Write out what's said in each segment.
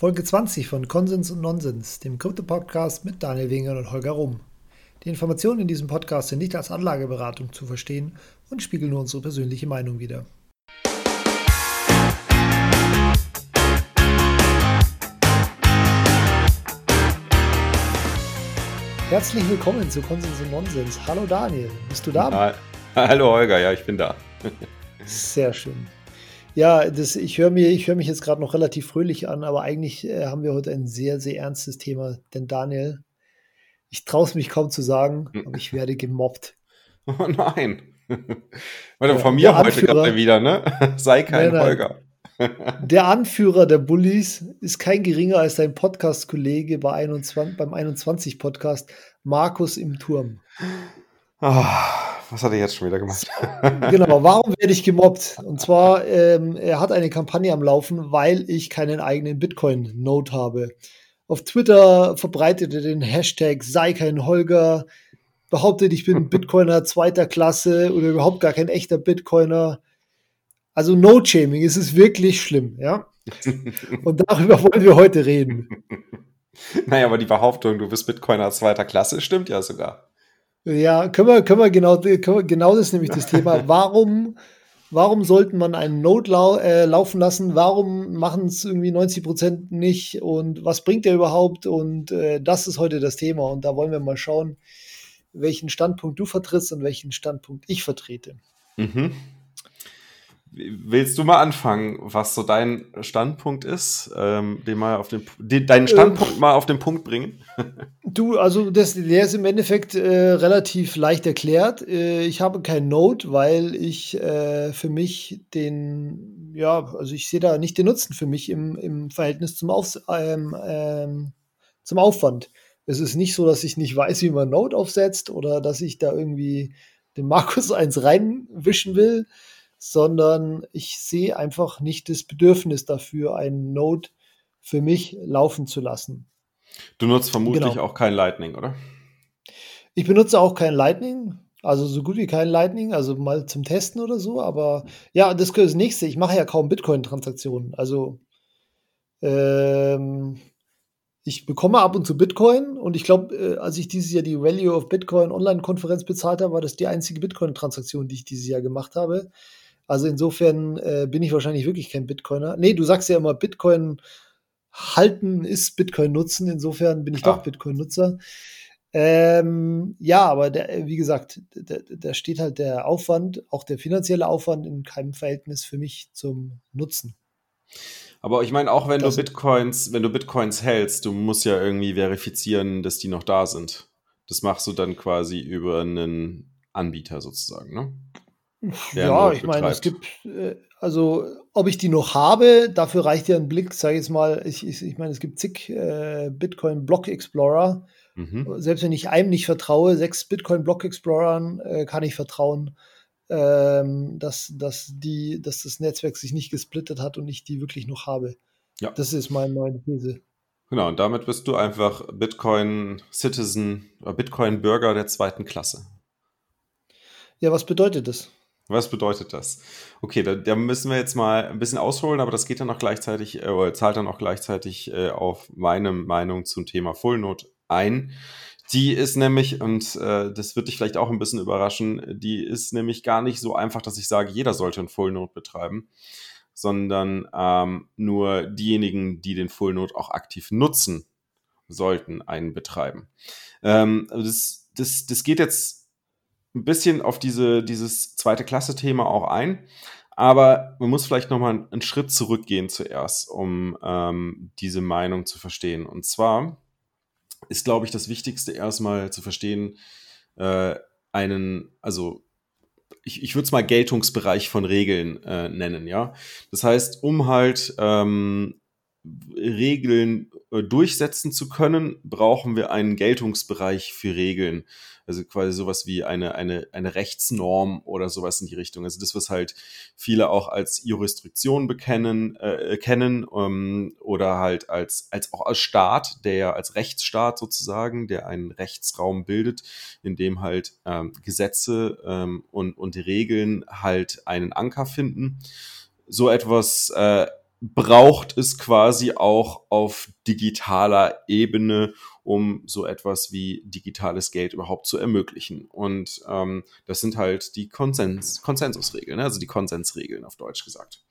Folge 20 von Konsens und Nonsens, dem Krypto-Podcast mit Daniel Winger und Holger Rum. Die Informationen in diesem Podcast sind nicht als Anlageberatung zu verstehen und spiegeln nur unsere persönliche Meinung wider. Herzlich willkommen zu Konsens und Nonsens. Hallo Daniel, bist du da? Hallo Holger, ja, ich bin da. Sehr schön. Ja, das, ich höre hör mich jetzt gerade noch relativ fröhlich an, aber eigentlich äh, haben wir heute ein sehr, sehr ernstes Thema. Denn Daniel, ich traue es mich kaum zu sagen, hm. aber ich werde gemobbt. Oh nein. Warte, von mir heute gerade wieder, ne? Sei kein nein, nein. Holger. Der Anführer der Bullies ist kein geringer als dein Podcast-Kollege bei 21, beim 21-Podcast, Markus im Turm. Oh. Was hat er jetzt schon wieder gemacht? genau, warum werde ich gemobbt? Und zwar, ähm, er hat eine Kampagne am Laufen, weil ich keinen eigenen Bitcoin-Node habe. Auf Twitter verbreitet er den Hashtag sei kein Holger, behauptet, ich bin Bitcoiner zweiter Klasse oder überhaupt gar kein echter Bitcoiner. Also No-Shaming, es ist wirklich schlimm, ja. Und darüber wollen wir heute reden. Naja, aber die Behauptung, du bist Bitcoiner zweiter Klasse, stimmt ja sogar. Ja, können wir, können wir genau, können wir, genau das ist nämlich das Thema. Warum, warum sollten man einen Node lau äh, laufen lassen? Warum machen es irgendwie 90 Prozent nicht? Und was bringt der überhaupt? Und äh, das ist heute das Thema. Und da wollen wir mal schauen, welchen Standpunkt du vertrittst und welchen Standpunkt ich vertrete. Mhm. Willst du mal anfangen, was so dein Standpunkt ist, ähm, den mal auf den, den, deinen Standpunkt äh, mal auf den Punkt bringen? du, also das, der ist im Endeffekt äh, relativ leicht erklärt. Äh, ich habe kein Node, weil ich äh, für mich den, ja, also ich sehe da nicht den Nutzen für mich im, im Verhältnis zum, Aufs ähm, ähm, zum Aufwand. Es ist nicht so, dass ich nicht weiß, wie man Node aufsetzt oder dass ich da irgendwie den Markus eins reinwischen will sondern ich sehe einfach nicht das Bedürfnis dafür, einen Node für mich laufen zu lassen. Du nutzt vermutlich genau. auch kein Lightning, oder? Ich benutze auch kein Lightning, also so gut wie kein Lightning, also mal zum Testen oder so, aber ja, das ist das nächste. Ich mache ja kaum Bitcoin-Transaktionen. Also ähm, ich bekomme ab und zu Bitcoin und ich glaube, äh, als ich dieses Jahr die Value of Bitcoin Online-Konferenz bezahlt habe, war das die einzige Bitcoin-Transaktion, die ich dieses Jahr gemacht habe. Also insofern äh, bin ich wahrscheinlich wirklich kein Bitcoiner. Nee, du sagst ja immer, Bitcoin halten ist Bitcoin nutzen. Insofern bin ich ah. doch Bitcoin-Nutzer. Ähm, ja, aber der, wie gesagt, da steht halt der Aufwand, auch der finanzielle Aufwand in keinem Verhältnis für mich zum Nutzen. Aber ich meine, auch wenn das du Bitcoins, wenn du Bitcoins hältst, du musst ja irgendwie verifizieren, dass die noch da sind. Das machst du dann quasi über einen Anbieter sozusagen, ne? Ja, ich meine, es gibt, äh, also ob ich die noch habe, dafür reicht ja ein Blick, sage ich jetzt mal, ich, ich, ich meine, es gibt zig äh, Bitcoin Block Explorer. Mhm. Selbst wenn ich einem nicht vertraue, sechs Bitcoin Block Explorern äh, kann ich vertrauen, ähm, dass, dass, die, dass das Netzwerk sich nicht gesplittet hat und ich die wirklich noch habe. Ja. Das ist meine neue These. Genau, und damit bist du einfach Bitcoin Citizen oder Bitcoin Bürger der zweiten Klasse. Ja, was bedeutet das? Was bedeutet das? Okay, da, da, müssen wir jetzt mal ein bisschen ausholen, aber das geht dann auch gleichzeitig, äh, zahlt dann auch gleichzeitig äh, auf meine Meinung zum Thema Full Node ein. Die ist nämlich, und äh, das wird dich vielleicht auch ein bisschen überraschen, die ist nämlich gar nicht so einfach, dass ich sage, jeder sollte einen Full Node betreiben, sondern ähm, nur diejenigen, die den Full Node auch aktiv nutzen, sollten einen betreiben. Ähm, das, das, das geht jetzt ein bisschen auf diese, dieses zweite Klasse-Thema auch ein. Aber man muss vielleicht nochmal einen Schritt zurückgehen zuerst, um ähm, diese Meinung zu verstehen. Und zwar ist, glaube ich, das Wichtigste erstmal zu verstehen, äh, einen, also ich, ich würde es mal Geltungsbereich von Regeln äh, nennen, ja. Das heißt, um halt ähm, Regeln äh, durchsetzen zu können, brauchen wir einen Geltungsbereich für Regeln. Also quasi sowas wie eine, eine, eine Rechtsnorm oder sowas in die Richtung. Also das, was halt viele auch als Jurisdiktion bekennen, äh, kennen ähm, oder halt als, als auch als Staat, der als Rechtsstaat sozusagen, der einen Rechtsraum bildet, in dem halt ähm, Gesetze ähm, und, und Regeln halt einen Anker finden. So etwas äh, braucht es quasi auch auf digitaler Ebene, um so etwas wie digitales Geld überhaupt zu ermöglichen. Und ähm, das sind halt die Konsens Konsensusregeln, ne? also die Konsensregeln auf Deutsch gesagt.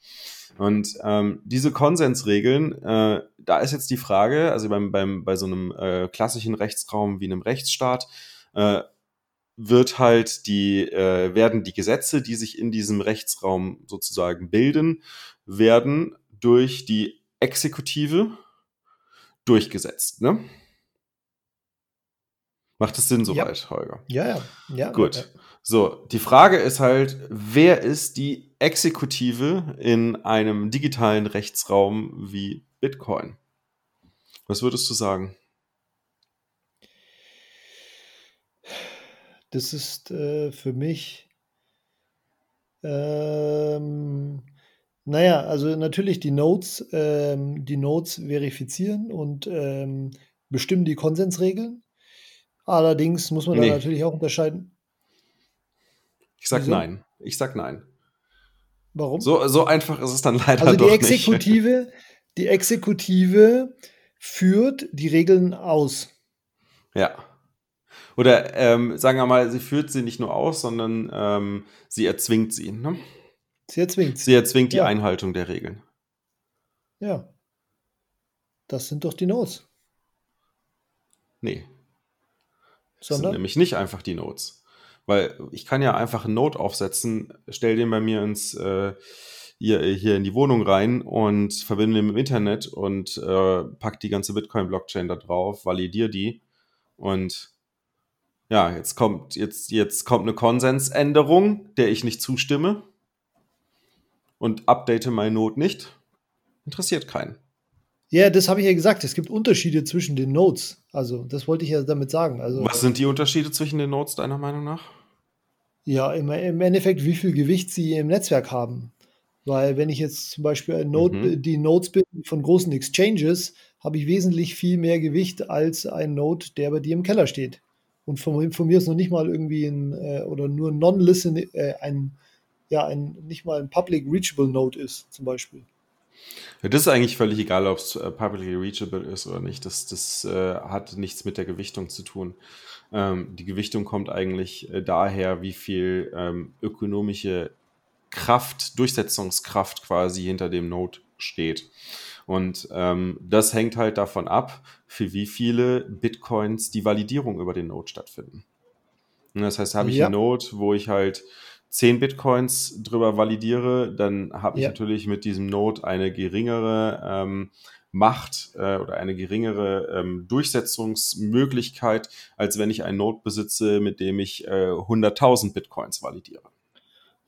Und ähm, diese Konsensregeln, äh, da ist jetzt die Frage, also beim, beim, bei so einem äh, klassischen Rechtsraum wie einem Rechtsstaat, äh, wird halt die, äh, werden die Gesetze, die sich in diesem Rechtsraum sozusagen bilden, werden durch die Exekutive durchgesetzt. Ne? Macht es Sinn soweit, ja. Holger? Ja, ja. ja Gut. Ja. So, die Frage ist halt, wer ist die Exekutive in einem digitalen Rechtsraum wie Bitcoin? Was würdest du sagen? Das ist äh, für mich, ähm, naja, also natürlich die Nodes, ähm, die Nodes verifizieren und ähm, bestimmen die Konsensregeln. Allerdings muss man nee. da natürlich auch unterscheiden. Ich sag Wieso? nein. Ich sag nein. Warum? So, so einfach ist es dann leider also die doch Exekutive, nicht. Die Exekutive führt die Regeln aus. Ja. Oder ähm, sagen wir mal, sie führt sie nicht nur aus, sondern ähm, sie erzwingt sie. Ne? Sie erzwingt sie. Sie erzwingt die ja. Einhaltung der Regeln. Ja. Das sind doch die Notes. Nee. Sondern? sind nämlich nicht einfach die Notes. Weil ich kann ja einfach einen Note aufsetzen, stell den bei mir ins äh, hier, hier in die Wohnung rein und verbinde den mit dem Internet und äh, pack die ganze Bitcoin-Blockchain da drauf, validiere die und ja, jetzt kommt, jetzt, jetzt kommt eine Konsensänderung, der ich nicht zustimme und update meine Note nicht. Interessiert keinen. Ja, das habe ich ja gesagt. Es gibt Unterschiede zwischen den Nodes. Also, das wollte ich ja damit sagen. Also, Was sind die Unterschiede zwischen den Nodes deiner Meinung nach? Ja, im, im Endeffekt, wie viel Gewicht sie im Netzwerk haben. Weil, wenn ich jetzt zum Beispiel Node, mhm. die Nodes bin von großen Exchanges, habe ich wesentlich viel mehr Gewicht als ein Node, der bei dir im Keller steht und von, von mir ist noch nicht mal irgendwie ein äh, oder nur non-listen, äh, ein, ja, ein, nicht mal ein Public Reachable Node ist, zum Beispiel. Das ist eigentlich völlig egal, ob es äh, publicly reachable ist oder nicht. Das, das äh, hat nichts mit der Gewichtung zu tun. Ähm, die Gewichtung kommt eigentlich äh, daher, wie viel ähm, ökonomische Kraft, Durchsetzungskraft quasi hinter dem Node steht. Und ähm, das hängt halt davon ab, für wie viele Bitcoins die Validierung über den Node stattfinden. Und das heißt, habe ich ja. einen Node, wo ich halt 10 Bitcoins drüber validiere, dann habe ich ja. natürlich mit diesem Node eine geringere ähm, Macht äh, oder eine geringere ähm, Durchsetzungsmöglichkeit, als wenn ich einen Node besitze, mit dem ich äh, 100.000 Bitcoins validiere.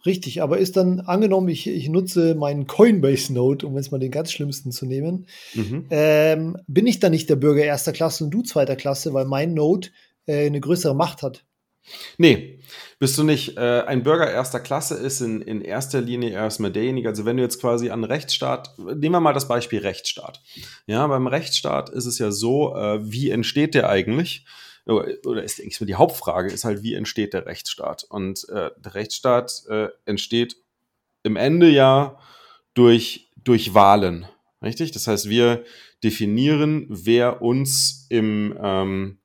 Richtig, aber ist dann angenommen, ich, ich nutze meinen Coinbase-Node, um jetzt mal den ganz schlimmsten zu nehmen, mhm. ähm, bin ich dann nicht der Bürger erster Klasse und du zweiter Klasse, weil mein Node äh, eine größere Macht hat? Nee, bist du nicht. Äh, ein Bürger erster Klasse ist in, in erster Linie erstmal derjenige, also wenn du jetzt quasi an Rechtsstaat, nehmen wir mal das Beispiel Rechtsstaat. Ja, beim Rechtsstaat ist es ja so, äh, wie entsteht der eigentlich? oder ist eigentlich die Hauptfrage, ist halt, wie entsteht der Rechtsstaat? Und äh, der Rechtsstaat äh, entsteht im Ende ja durch, durch Wahlen, richtig? Das heißt, wir definieren, wer uns im, ähm,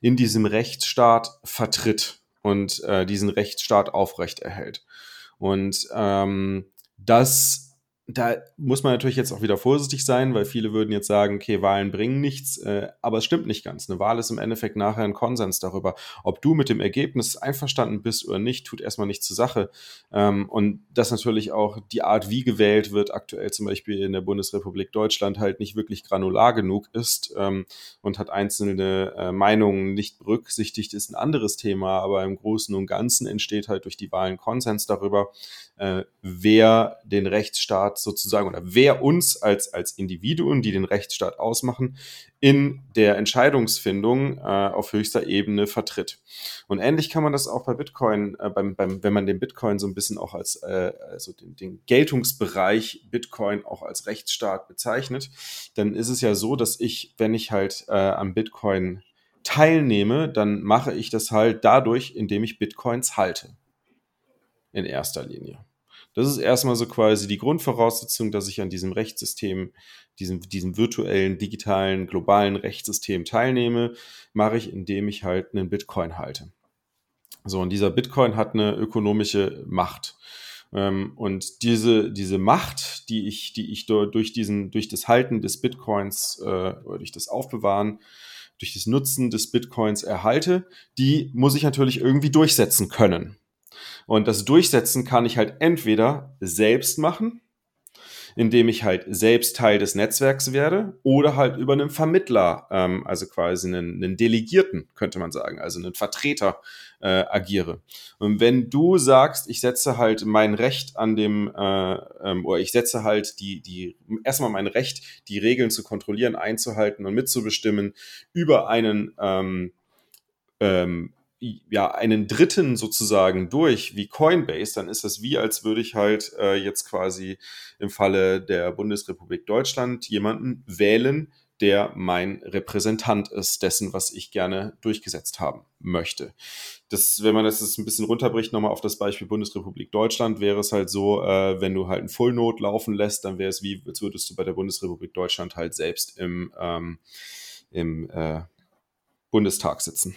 in diesem Rechtsstaat vertritt und äh, diesen Rechtsstaat aufrechterhält. Und ähm, das da muss man natürlich jetzt auch wieder vorsichtig sein, weil viele würden jetzt sagen, okay, Wahlen bringen nichts, äh, aber es stimmt nicht ganz. Eine Wahl ist im Endeffekt nachher ein Konsens darüber, ob du mit dem Ergebnis einverstanden bist oder nicht, tut erstmal nichts zur Sache. Ähm, und dass natürlich auch die Art, wie gewählt wird, aktuell zum Beispiel in der Bundesrepublik Deutschland halt nicht wirklich granular genug ist ähm, und hat einzelne äh, Meinungen nicht berücksichtigt, ist ein anderes Thema, aber im Großen und Ganzen entsteht halt durch die Wahlen Konsens darüber, äh, wer den Rechtsstaat sozusagen oder wer uns als, als Individuen, die den Rechtsstaat ausmachen, in der Entscheidungsfindung äh, auf höchster Ebene vertritt. Und ähnlich kann man das auch bei Bitcoin, äh, beim, beim, wenn man den Bitcoin so ein bisschen auch als, äh, also den, den Geltungsbereich Bitcoin auch als Rechtsstaat bezeichnet, dann ist es ja so, dass ich, wenn ich halt äh, am Bitcoin teilnehme, dann mache ich das halt dadurch, indem ich Bitcoins halte in erster Linie. Das ist erstmal so quasi die Grundvoraussetzung, dass ich an diesem Rechtssystem, diesem, diesem virtuellen, digitalen, globalen Rechtssystem teilnehme, mache ich, indem ich halt einen Bitcoin halte. So, und dieser Bitcoin hat eine ökonomische Macht. Ähm, und diese, diese Macht, die ich, die ich durch diesen, durch das Halten des Bitcoins äh, durch das Aufbewahren, durch das Nutzen des Bitcoins erhalte, die muss ich natürlich irgendwie durchsetzen können. Und das Durchsetzen kann ich halt entweder selbst machen, indem ich halt selbst Teil des Netzwerks werde oder halt über einen Vermittler, ähm, also quasi einen, einen Delegierten, könnte man sagen, also einen Vertreter äh, agiere. Und wenn du sagst, ich setze halt mein Recht an dem, äh, ähm, oder ich setze halt die, die, erstmal mein Recht, die Regeln zu kontrollieren, einzuhalten und mitzubestimmen über einen ähm, ähm, ja, einen Dritten sozusagen durch, wie Coinbase, dann ist das wie, als würde ich halt äh, jetzt quasi im Falle der Bundesrepublik Deutschland jemanden wählen, der mein Repräsentant ist, dessen, was ich gerne durchgesetzt haben möchte. Das, wenn man das jetzt ein bisschen runterbricht, nochmal auf das Beispiel Bundesrepublik Deutschland, wäre es halt so, äh, wenn du halt ein Full Node laufen lässt, dann wäre es wie, als würdest du bei der Bundesrepublik Deutschland halt selbst im, ähm, im äh, Bundestag sitzen.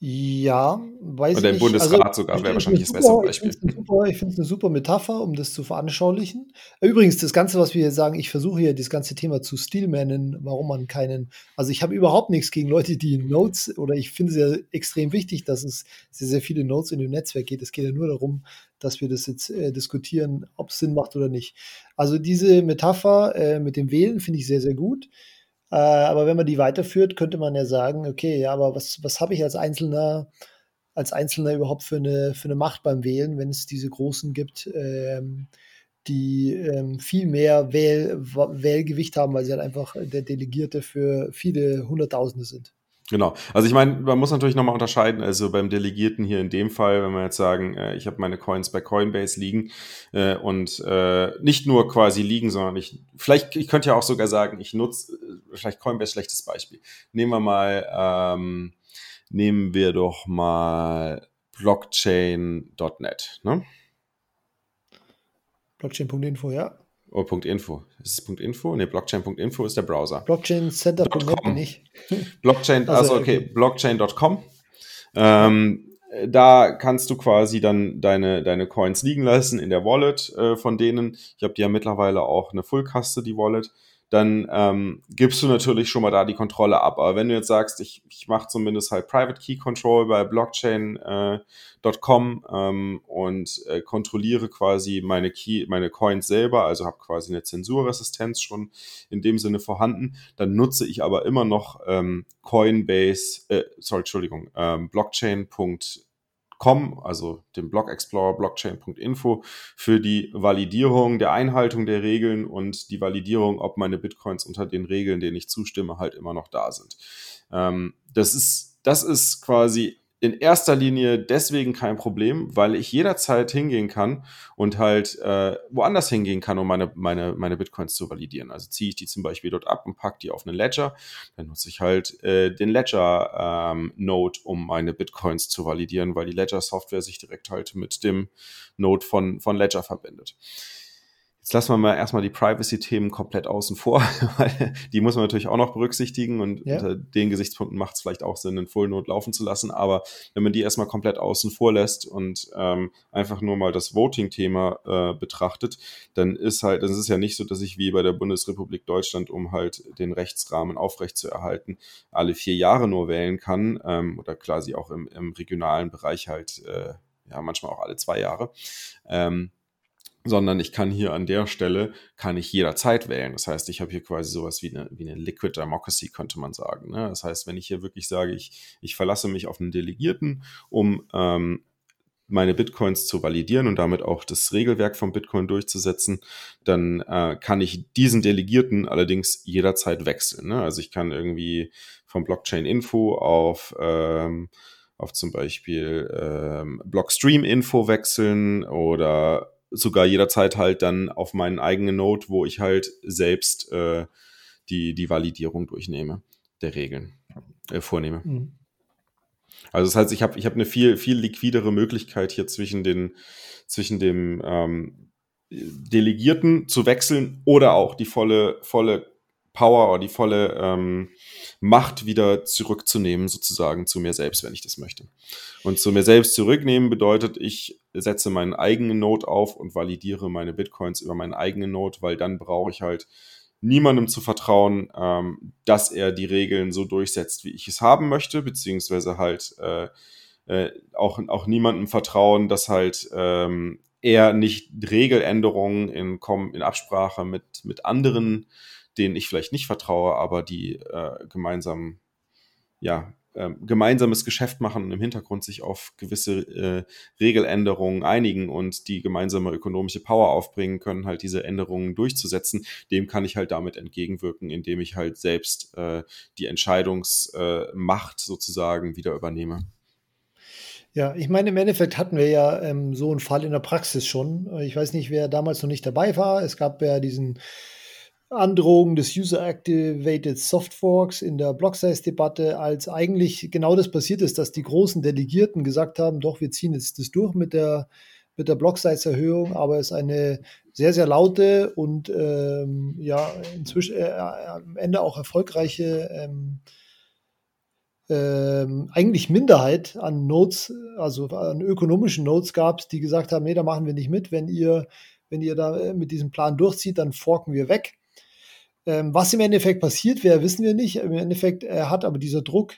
Ja, weiß Oder ich im Bundesrat also, sogar wäre wahrscheinlich das bessere Beispiel. Ich finde es eine super Metapher, um das zu veranschaulichen. Übrigens, das Ganze, was wir hier sagen, ich versuche hier das ganze Thema zu Steelmannen, warum man keinen, also ich habe überhaupt nichts gegen Leute, die Notes, oder ich finde es ja extrem wichtig, dass es sehr, sehr viele Notes in dem Netzwerk geht. Es geht ja nur darum, dass wir das jetzt äh, diskutieren, ob es Sinn macht oder nicht. Also diese Metapher äh, mit dem Wählen finde ich sehr, sehr gut. Äh, aber wenn man die weiterführt, könnte man ja sagen, okay, ja, aber was, was habe ich als Einzelner, als Einzelner überhaupt für eine, für eine Macht beim Wählen, wenn es diese Großen gibt, ähm, die ähm, viel mehr Wähl, Wählgewicht haben, weil sie halt einfach der Delegierte für viele Hunderttausende sind. Genau. Also ich meine, man muss natürlich nochmal unterscheiden. Also beim Delegierten hier in dem Fall, wenn wir jetzt sagen, äh, ich habe meine Coins bei Coinbase liegen äh, und äh, nicht nur quasi liegen, sondern ich, vielleicht, ich könnte ja auch sogar sagen, ich nutze, vielleicht Coinbase schlechtes Beispiel. Nehmen wir mal, ähm, nehmen wir doch mal Blockchain.net. Ne? Blockchain.info, ja. Oh, .info. Ist es .info? Ne, Blockchain.info ist der Browser. Blockchain Center.net bin ich. Blockchain, also, also okay, okay. Blockchain.com. Ähm, da kannst du quasi dann deine, deine Coins liegen lassen in der Wallet äh, von denen. Ich habe die ja mittlerweile auch eine Fullkaste, die Wallet dann ähm, gibst du natürlich schon mal da die Kontrolle ab. Aber wenn du jetzt sagst, ich, ich mache zumindest halt Private Key Control bei Blockchain.com äh, ähm, und äh, kontrolliere quasi meine Key, meine Coins selber, also habe quasi eine Zensurresistenz schon in dem Sinne vorhanden, dann nutze ich aber immer noch ähm, Coinbase, äh, sorry, Entschuldigung, ähm, Blockchain.com Com, also dem Block Explorer blockchain.info, für die Validierung der Einhaltung der Regeln und die Validierung, ob meine Bitcoins unter den Regeln, denen ich zustimme, halt immer noch da sind. Ähm, das ist, das ist quasi in erster Linie deswegen kein Problem, weil ich jederzeit hingehen kann und halt äh, woanders hingehen kann, um meine, meine, meine Bitcoins zu validieren. Also ziehe ich die zum Beispiel dort ab und packe die auf einen Ledger, dann nutze ich halt äh, den Ledger-Node, ähm, um meine Bitcoins zu validieren, weil die Ledger-Software sich direkt halt mit dem Node von, von Ledger verbindet. Jetzt lassen wir mal erstmal die Privacy-Themen komplett außen vor, weil die muss man natürlich auch noch berücksichtigen und ja. unter den Gesichtspunkten macht es vielleicht auch Sinn, einen Full Node laufen zu lassen. Aber wenn man die erstmal komplett außen vor lässt und ähm, einfach nur mal das Voting-Thema äh, betrachtet, dann ist halt, dann ist es ja nicht so, dass ich wie bei der Bundesrepublik Deutschland, um halt den Rechtsrahmen aufrechtzuerhalten, alle vier Jahre nur wählen kann ähm, oder quasi auch im, im regionalen Bereich halt, äh, ja, manchmal auch alle zwei Jahre. Ähm, sondern ich kann hier an der Stelle, kann ich jederzeit wählen. Das heißt, ich habe hier quasi sowas wie eine, wie eine Liquid Democracy, könnte man sagen. Ne? Das heißt, wenn ich hier wirklich sage, ich, ich verlasse mich auf einen Delegierten, um ähm, meine Bitcoins zu validieren und damit auch das Regelwerk von Bitcoin durchzusetzen, dann äh, kann ich diesen Delegierten allerdings jederzeit wechseln. Ne? Also ich kann irgendwie vom Blockchain Info auf ähm, auf zum Beispiel ähm, Blockstream Info wechseln oder sogar jederzeit halt dann auf meinen eigenen Node, wo ich halt selbst äh, die, die Validierung durchnehme, der Regeln äh, vornehme. Mhm. Also das heißt, ich habe ich hab eine viel, viel liquidere Möglichkeit hier zwischen, den, zwischen dem ähm, Delegierten zu wechseln oder auch die volle, volle Power oder die volle ähm, Macht wieder zurückzunehmen, sozusagen zu mir selbst, wenn ich das möchte. Und zu mir selbst zurücknehmen bedeutet, ich setze meinen eigenen Node auf und validiere meine Bitcoins über meinen eigenen Node, weil dann brauche ich halt niemandem zu vertrauen, ähm, dass er die Regeln so durchsetzt, wie ich es haben möchte, beziehungsweise halt äh, äh, auch, auch niemandem vertrauen, dass halt ähm, er nicht Regeländerungen in, in Absprache mit, mit anderen, denen ich vielleicht nicht vertraue, aber die äh, gemeinsam ja, äh, gemeinsames Geschäft machen und im Hintergrund sich auf gewisse äh, Regeländerungen einigen und die gemeinsame ökonomische Power aufbringen können, halt diese Änderungen durchzusetzen, dem kann ich halt damit entgegenwirken, indem ich halt selbst äh, die Entscheidungsmacht äh, sozusagen wieder übernehme. Ja, ich meine, im Endeffekt hatten wir ja ähm, so einen Fall in der Praxis schon. Ich weiß nicht, wer damals noch nicht dabei war. Es gab ja diesen Androhung des User-Activated Softforks in der Block-Size-Debatte, als eigentlich genau das passiert ist, dass die großen Delegierten gesagt haben, doch, wir ziehen jetzt das durch mit der, mit der Block-Size-Erhöhung, aber es ist eine sehr, sehr laute und ähm, ja, inzwischen äh, am Ende auch erfolgreiche ähm, ähm, eigentlich Minderheit an Nodes, also an ökonomischen Nodes gab, die gesagt haben, nee, da machen wir nicht mit. Wenn ihr, wenn ihr da äh, mit diesem Plan durchzieht, dann forken wir weg. Ähm, was im Endeffekt passiert wäre, wissen wir nicht. Im Endeffekt er hat aber dieser Druck,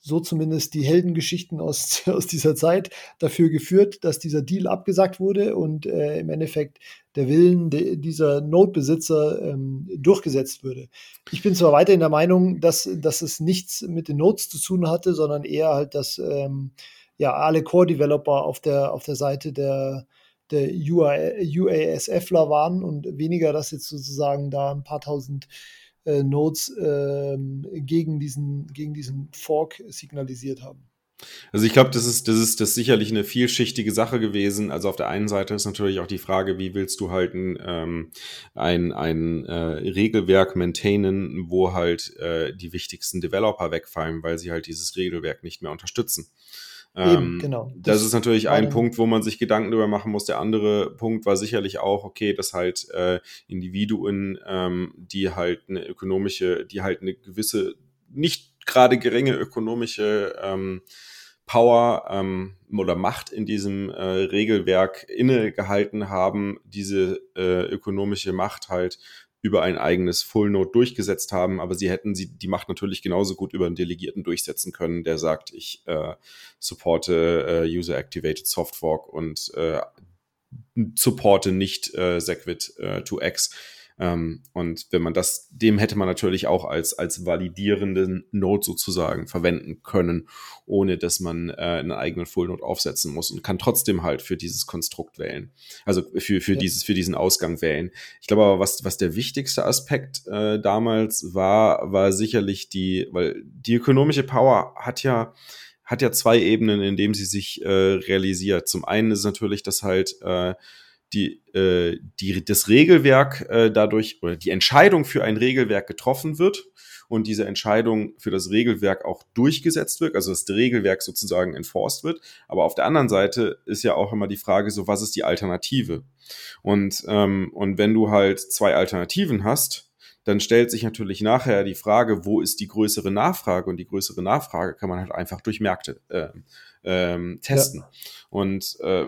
so zumindest die Heldengeschichten aus, aus dieser Zeit, dafür geführt, dass dieser Deal abgesagt wurde und äh, im Endeffekt der Willen de, dieser Notebesitzer ähm, durchgesetzt würde. Ich bin zwar weiterhin der Meinung, dass, dass es nichts mit den Notes zu tun hatte, sondern eher halt, dass ähm, ja alle Core-Developer auf der, auf der Seite der, der UASFler waren und weniger, dass jetzt sozusagen da ein paar tausend äh, Nodes äh, gegen, diesen, gegen diesen Fork signalisiert haben. Also ich glaube, das ist, das ist das sicherlich eine vielschichtige Sache gewesen. Also auf der einen Seite ist natürlich auch die Frage, wie willst du halt ein, ähm, ein, ein äh, Regelwerk maintainen, wo halt äh, die wichtigsten Developer wegfallen, weil sie halt dieses Regelwerk nicht mehr unterstützen. Eben, ähm, genau. Das, das, ist natürlich ein Punkt, wo man sich Gedanken darüber machen muss. Der andere Punkt war sicherlich auch, okay, dass halt äh, Individuen, ähm, die halt eine ökonomische, die halt eine gewisse, nicht gerade geringe ökonomische ähm, Power ähm, oder Macht in diesem äh, Regelwerk innegehalten haben, diese äh, ökonomische Macht halt über ein eigenes Full Node durchgesetzt haben, aber sie hätten sie die Macht natürlich genauso gut über einen Delegierten durchsetzen können, der sagt, ich äh, supporte äh, User Activated Soft Fork und äh, supporte nicht äh, Segwit äh, 2x ähm, und wenn man das, dem hätte man natürlich auch als, als validierenden Node sozusagen verwenden können, ohne dass man äh, einen eigenen Full Node aufsetzen muss und kann trotzdem halt für dieses Konstrukt wählen. Also für, für, ja. dieses, für diesen Ausgang wählen. Ich glaube aber, was, was der wichtigste Aspekt äh, damals war, war sicherlich die, weil die ökonomische Power hat ja, hat ja zwei Ebenen, in dem sie sich äh, realisiert. Zum einen ist natürlich, dass halt äh, die, äh, die, das Regelwerk äh, dadurch oder die Entscheidung für ein Regelwerk getroffen wird und diese Entscheidung für das Regelwerk auch durchgesetzt wird, also das Regelwerk sozusagen enforced wird. Aber auf der anderen Seite ist ja auch immer die Frage, so was ist die Alternative? Und, ähm, und wenn du halt zwei Alternativen hast, dann stellt sich natürlich nachher die Frage, wo ist die größere Nachfrage? Und die größere Nachfrage kann man halt einfach durch Märkte äh, ähm, testen. Ja. Und äh,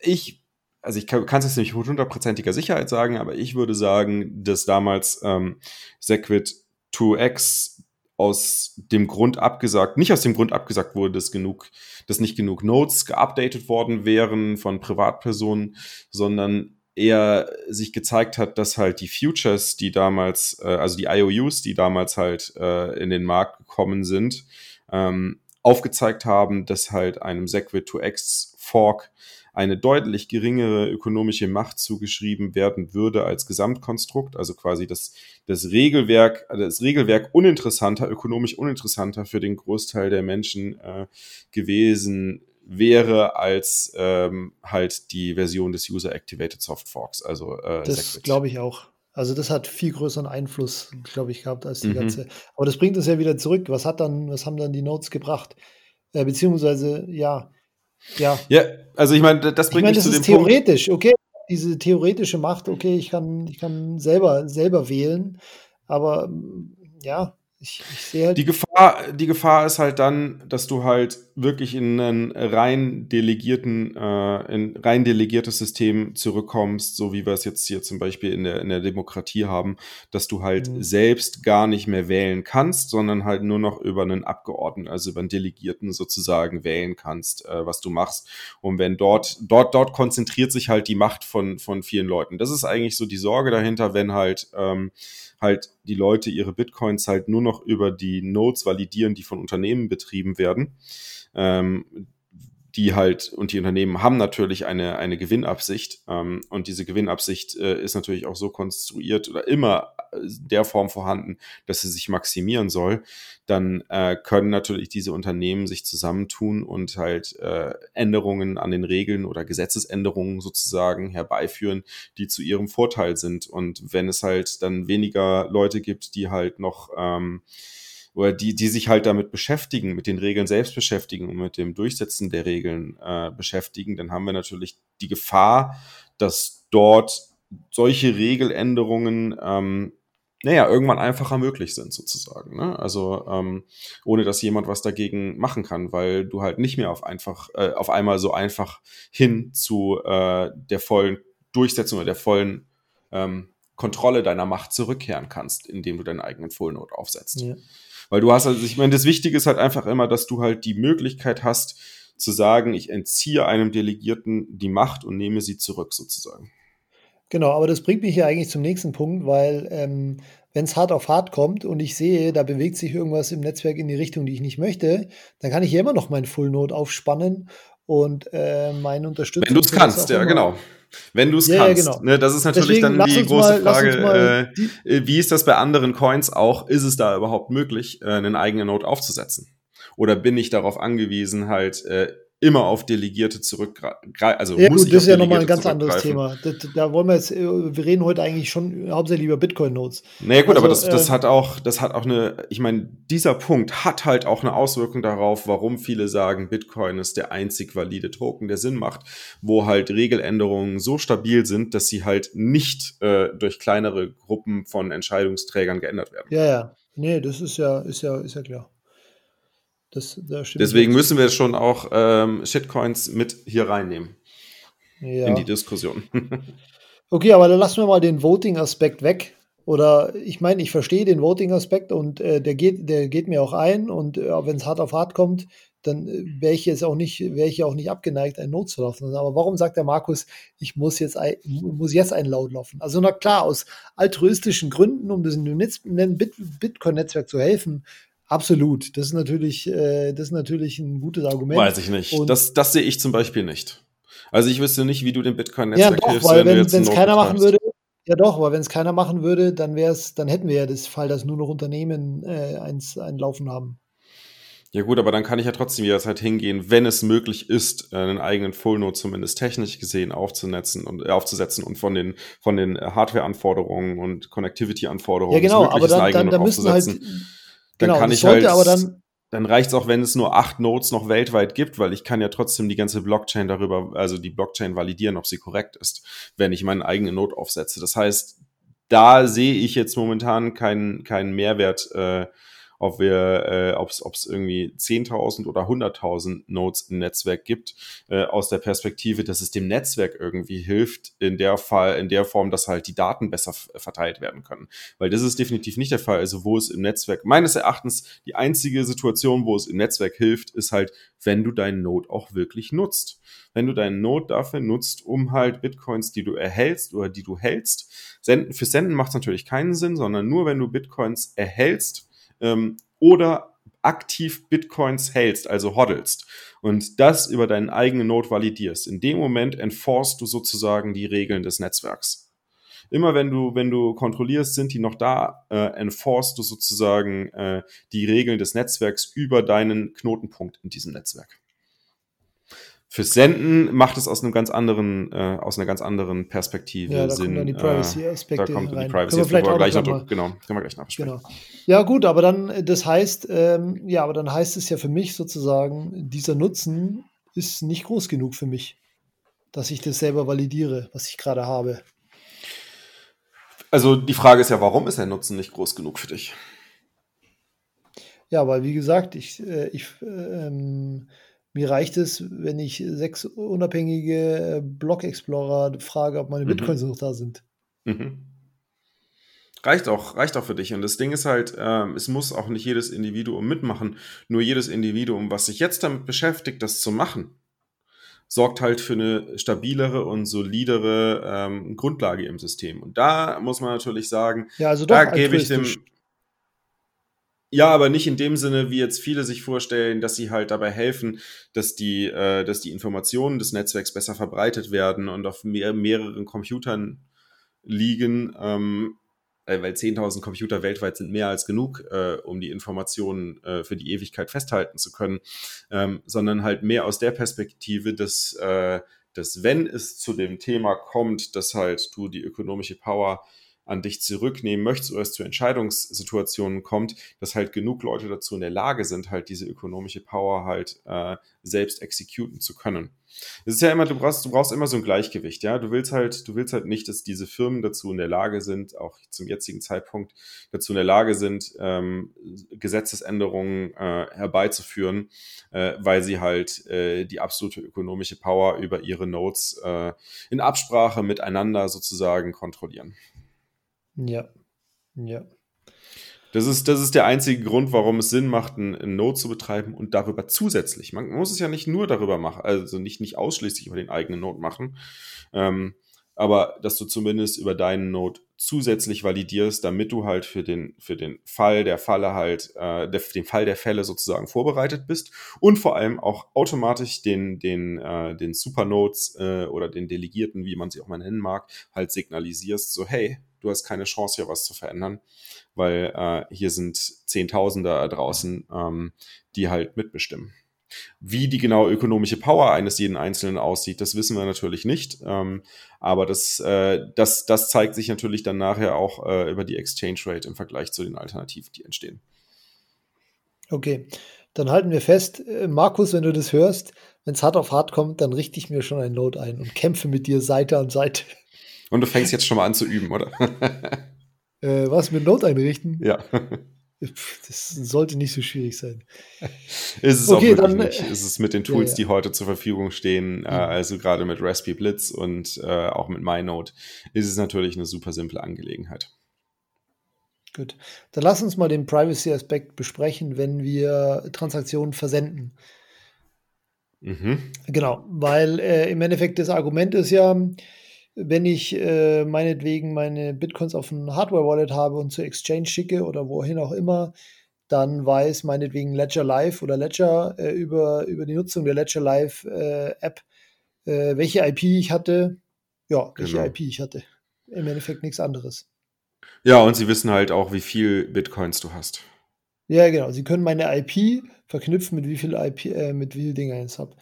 ich also ich kann es jetzt nicht mit hundertprozentiger Sicherheit sagen, aber ich würde sagen, dass damals ähm, Segwit 2x aus dem Grund abgesagt, nicht aus dem Grund abgesagt wurde, dass genug, dass nicht genug Nodes geupdatet worden wären von Privatpersonen, sondern eher sich gezeigt hat, dass halt die Futures, die damals, äh, also die IOUs, die damals halt äh, in den Markt gekommen sind, ähm, aufgezeigt haben, dass halt einem Segwit 2x Fork eine deutlich geringere ökonomische Macht zugeschrieben werden würde als Gesamtkonstrukt, also quasi das, das Regelwerk, das Regelwerk uninteressanter, ökonomisch uninteressanter für den Großteil der Menschen äh, gewesen wäre als ähm, halt die Version des User Activated Soft Forks. Also äh, das glaube ich auch. Also das hat viel größeren Einfluss, glaube ich, gehabt als die mhm. ganze. Aber das bringt uns ja wieder zurück. Was hat dann, was haben dann die Notes gebracht? Äh, beziehungsweise, ja, ja. Ja, also ich meine, das bringt ich meine, mich das zu dem ist theoretisch, Punkt. okay, diese theoretische Macht, okay, ich kann, ich kann selber, selber wählen, aber ja, ich, ich sehe halt die Gefahr, die Gefahr ist halt dann, dass du halt wirklich in ein rein delegierten, äh, in rein delegiertes System zurückkommst, so wie wir es jetzt hier zum Beispiel in der, in der Demokratie haben, dass du halt mhm. selbst gar nicht mehr wählen kannst, sondern halt nur noch über einen Abgeordneten, also über einen Delegierten sozusagen wählen kannst, äh, was du machst. Und wenn dort, dort, dort konzentriert sich halt die Macht von, von vielen Leuten. Das ist eigentlich so die Sorge dahinter, wenn halt ähm, halt die Leute ihre Bitcoins halt nur noch über die Nodes validieren, die von Unternehmen betrieben werden. Ähm, die halt, und die Unternehmen haben natürlich eine, eine Gewinnabsicht. Ähm, und diese Gewinnabsicht äh, ist natürlich auch so konstruiert oder immer äh, der Form vorhanden, dass sie sich maximieren soll. Dann äh, können natürlich diese Unternehmen sich zusammentun und halt äh, Änderungen an den Regeln oder Gesetzesänderungen sozusagen herbeiführen, die zu ihrem Vorteil sind. Und wenn es halt dann weniger Leute gibt, die halt noch ähm, oder die, die sich halt damit beschäftigen, mit den Regeln selbst beschäftigen und mit dem Durchsetzen der Regeln äh, beschäftigen, dann haben wir natürlich die Gefahr, dass dort solche Regeländerungen ähm, naja, irgendwann einfacher möglich sind, sozusagen. Ne? Also ähm, ohne dass jemand was dagegen machen kann, weil du halt nicht mehr auf einfach, äh, auf einmal so einfach hin zu äh, der vollen Durchsetzung oder der vollen ähm, Kontrolle deiner Macht zurückkehren kannst, indem du deinen eigenen Full Node aufsetzt. Ja. Weil du hast, also ich meine, das Wichtige ist halt einfach immer, dass du halt die Möglichkeit hast, zu sagen, ich entziehe einem Delegierten die Macht und nehme sie zurück, sozusagen. Genau, aber das bringt mich hier eigentlich zum nächsten Punkt, weil ähm, wenn es hart auf hart kommt und ich sehe, da bewegt sich irgendwas im Netzwerk in die Richtung, die ich nicht möchte, dann kann ich hier immer noch meinen Full Node aufspannen und äh, meine Unterstützung. Wenn du es kannst, ja, genau. Wenn du es ja, kannst. Ja, genau. ne, das ist natürlich Deswegen dann die große mal, Frage, äh, wie ist das bei anderen Coins auch? Ist es da überhaupt möglich, äh, einen eigenen Node aufzusetzen? Oder bin ich darauf angewiesen, halt äh, immer auf Delegierte zurückgreifen. Also ja, muss gut, das ist ja nochmal ein ganz anderes Thema. Da, da, wollen wir jetzt, äh, wir reden heute eigentlich schon hauptsächlich über Bitcoin-Nodes. Naja, gut, also, aber das, das äh, hat auch, das hat auch eine, ich meine, dieser Punkt hat halt auch eine Auswirkung darauf, warum viele sagen, Bitcoin ist der einzig valide Token, der Sinn macht, wo halt Regeländerungen so stabil sind, dass sie halt nicht äh, durch kleinere Gruppen von Entscheidungsträgern geändert werden. Ja, ja. Nee, das ist ja, ist ja, ist ja klar. Das, da Deswegen müssen wir schon auch ähm, Shitcoins mit hier reinnehmen ja. in die Diskussion. okay, aber dann lassen wir mal den Voting-Aspekt weg. Oder ich meine, ich verstehe den Voting-Aspekt und äh, der, geht, der geht mir auch ein. Und äh, wenn es hart auf hart kommt, dann äh, wäre ich jetzt auch nicht, wäre ich auch nicht abgeneigt, ein Not zu laufen. Aber warum sagt der Markus, ich muss jetzt, ein, muss jetzt ein Laut laufen? Also na klar, aus altruistischen Gründen, um diesem Bitcoin-Netzwerk zu helfen, Absolut. Das ist natürlich, äh, das ist natürlich ein gutes Argument. Weiß ich nicht. Und das, das sehe ich zum Beispiel nicht. Also ich wüsste nicht, wie du dem Bitcoin-Netzwerk ja, hilfst, weil wenn es keiner machen würde, ja doch, weil wenn es keiner machen würde, dann wäre es, dann hätten wir ja das Fall, dass nur noch Unternehmen äh, eins ein Laufen haben. Ja gut, aber dann kann ich ja trotzdem jederzeit hingehen, wenn es möglich ist, einen eigenen Full Node zumindest technisch gesehen aufzunetzen und äh, aufzusetzen und von den von den Hardware-Anforderungen und Connectivity-Anforderungen ja, genau, aber dann, dann, dann müssen halt dann genau, kann ich halt. Aber dann dann reicht es auch, wenn es nur acht Nodes noch weltweit gibt, weil ich kann ja trotzdem die ganze Blockchain darüber, also die Blockchain validieren, ob sie korrekt ist, wenn ich meinen eigenen Node aufsetze. Das heißt, da sehe ich jetzt momentan keinen keinen Mehrwert äh, ob wir, äh, ob es irgendwie 10.000 oder 100.000 Nodes im Netzwerk gibt, äh, aus der Perspektive, dass es dem Netzwerk irgendwie hilft, in der Fall, in der Form, dass halt die Daten besser verteilt werden können. Weil das ist definitiv nicht der Fall. Also wo es im Netzwerk, meines Erachtens, die einzige Situation, wo es im Netzwerk hilft, ist halt, wenn du deinen Node auch wirklich nutzt. Wenn du deinen Node dafür nutzt, um halt Bitcoins, die du erhältst oder die du hältst, senden, für Senden macht es natürlich keinen Sinn, sondern nur wenn du Bitcoins erhältst, ähm, oder aktiv Bitcoins hältst, also hoddelst und das über deinen eigenen Node validierst. In dem Moment enforcest du sozusagen die Regeln des Netzwerks. Immer wenn du, wenn du kontrollierst, sind die noch da, äh, enforcest du sozusagen äh, die Regeln des Netzwerks über deinen Knotenpunkt in diesem Netzwerk. Fürs Senden macht es aus einem ganz anderen, äh, aus einer ganz anderen Perspektive ja, da Sinn. Kommen dann die Privacy-Aspekte äh, da kommt rein. die Privacy können wir gleich noch, genau, können wir gleich noch Genau. Ja, gut, aber dann, das heißt, ähm, ja, aber dann heißt es ja für mich sozusagen, dieser Nutzen ist nicht groß genug für mich, dass ich das selber validiere, was ich gerade habe. Also die Frage ist ja, warum ist der Nutzen nicht groß genug für dich? Ja, weil wie gesagt, ich, äh, ich ähm, mir reicht es, wenn ich sechs unabhängige äh, Block-Explorer frage, ob meine mhm. Bitcoins noch da sind. Mhm. Reicht auch, reicht auch für dich. Und das Ding ist halt, ähm, es muss auch nicht jedes Individuum mitmachen. Nur jedes Individuum, was sich jetzt damit beschäftigt, das zu machen, sorgt halt für eine stabilere und solidere ähm, Grundlage im System. Und da muss man natürlich sagen, ja, also da gebe ich dem, ja, aber nicht in dem Sinne, wie jetzt viele sich vorstellen, dass sie halt dabei helfen, dass die, äh, dass die Informationen des Netzwerks besser verbreitet werden und auf mehr, mehreren Computern liegen, ähm, äh, weil 10.000 Computer weltweit sind mehr als genug, äh, um die Informationen äh, für die Ewigkeit festhalten zu können, ähm, sondern halt mehr aus der Perspektive, dass, äh, dass wenn es zu dem Thema kommt, dass halt du die ökonomische Power an dich zurücknehmen möchtest oder es zu Entscheidungssituationen kommt, dass halt genug Leute dazu in der Lage sind, halt diese ökonomische Power halt äh, selbst exekuten zu können. Es ist ja immer, du brauchst, du brauchst immer so ein Gleichgewicht, ja. Du willst halt, du willst halt nicht, dass diese Firmen dazu in der Lage sind, auch zum jetzigen Zeitpunkt dazu in der Lage sind, ähm, Gesetzesänderungen äh, herbeizuführen, äh, weil sie halt äh, die absolute ökonomische Power über ihre Nodes äh, in Absprache miteinander sozusagen kontrollieren. Ja, ja. Das ist, das ist der einzige Grund, warum es Sinn macht, ein, ein Node zu betreiben und darüber zusätzlich. Man muss es ja nicht nur darüber machen, also nicht, nicht ausschließlich über den eigenen Node machen, ähm, aber dass du zumindest über deinen Node zusätzlich validierst, damit du halt für den, für den Fall der Falle halt, äh, der, den Fall der Fälle sozusagen vorbereitet bist und vor allem auch automatisch den, den, äh, den Supernodes äh, oder den Delegierten, wie man sie auch mal nennen mag, halt signalisierst, so hey, du hast keine Chance, hier was zu verändern, weil äh, hier sind Zehntausender draußen, ähm, die halt mitbestimmen. Wie die genaue ökonomische Power eines jeden Einzelnen aussieht, das wissen wir natürlich nicht. Ähm, aber das, äh, das, das zeigt sich natürlich dann nachher auch äh, über die Exchange Rate im Vergleich zu den Alternativen, die entstehen. Okay, dann halten wir fest, äh, Markus, wenn du das hörst, wenn es hart auf hart kommt, dann richte ich mir schon ein Note ein und kämpfe mit dir Seite an Seite. Und du fängst jetzt schon mal an zu üben, oder? äh, was mit Note einrichten? Ja. Das sollte nicht so schwierig sein. Ist es okay, auch wirklich dann, nicht. Ist es mit den Tools, ja, ja. die heute zur Verfügung stehen, äh, also gerade mit Raspberry Blitz und äh, auch mit MyNote, ist es natürlich eine super simple Angelegenheit. Gut. Dann lass uns mal den Privacy-Aspekt besprechen, wenn wir Transaktionen versenden. Mhm. Genau, weil äh, im Endeffekt das Argument ist ja, wenn ich äh, meinetwegen meine Bitcoins auf ein Hardware-Wallet habe und zur Exchange schicke oder wohin auch immer, dann weiß meinetwegen Ledger Live oder Ledger äh, über, über die Nutzung der Ledger Live äh, App, äh, welche IP ich hatte, ja, welche genau. IP ich hatte. Im Endeffekt nichts anderes. Ja, und sie wissen halt auch, wie viel Bitcoins du hast. Ja, genau. Sie können meine IP verknüpfen, mit wie viel IP, äh, mit wie viel Dinger ich jetzt habe.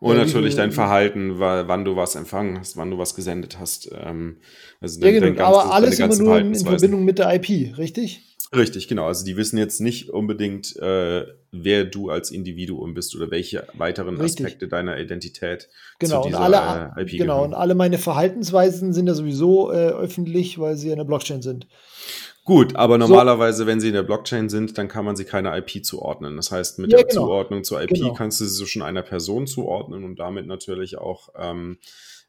Und ja, natürlich dein Verhalten, wann du was empfangen hast, wann du was gesendet hast. Ähm, also ja, genau. aber alles immer nur in, in Verbindung mit der IP, richtig? Richtig, genau. Also die wissen jetzt nicht unbedingt, äh, wer du als Individuum bist oder welche weiteren Richtig. Aspekte deiner Identität genau, zu dieser und alle, äh, IP Genau, gehören. und alle meine Verhaltensweisen sind ja sowieso äh, öffentlich, weil sie in der Blockchain sind. Gut, aber normalerweise, so. wenn sie in der Blockchain sind, dann kann man sie keine IP zuordnen. Das heißt, mit ja, der genau. Zuordnung zur IP genau. kannst du sie schon einer Person zuordnen und damit natürlich auch ähm,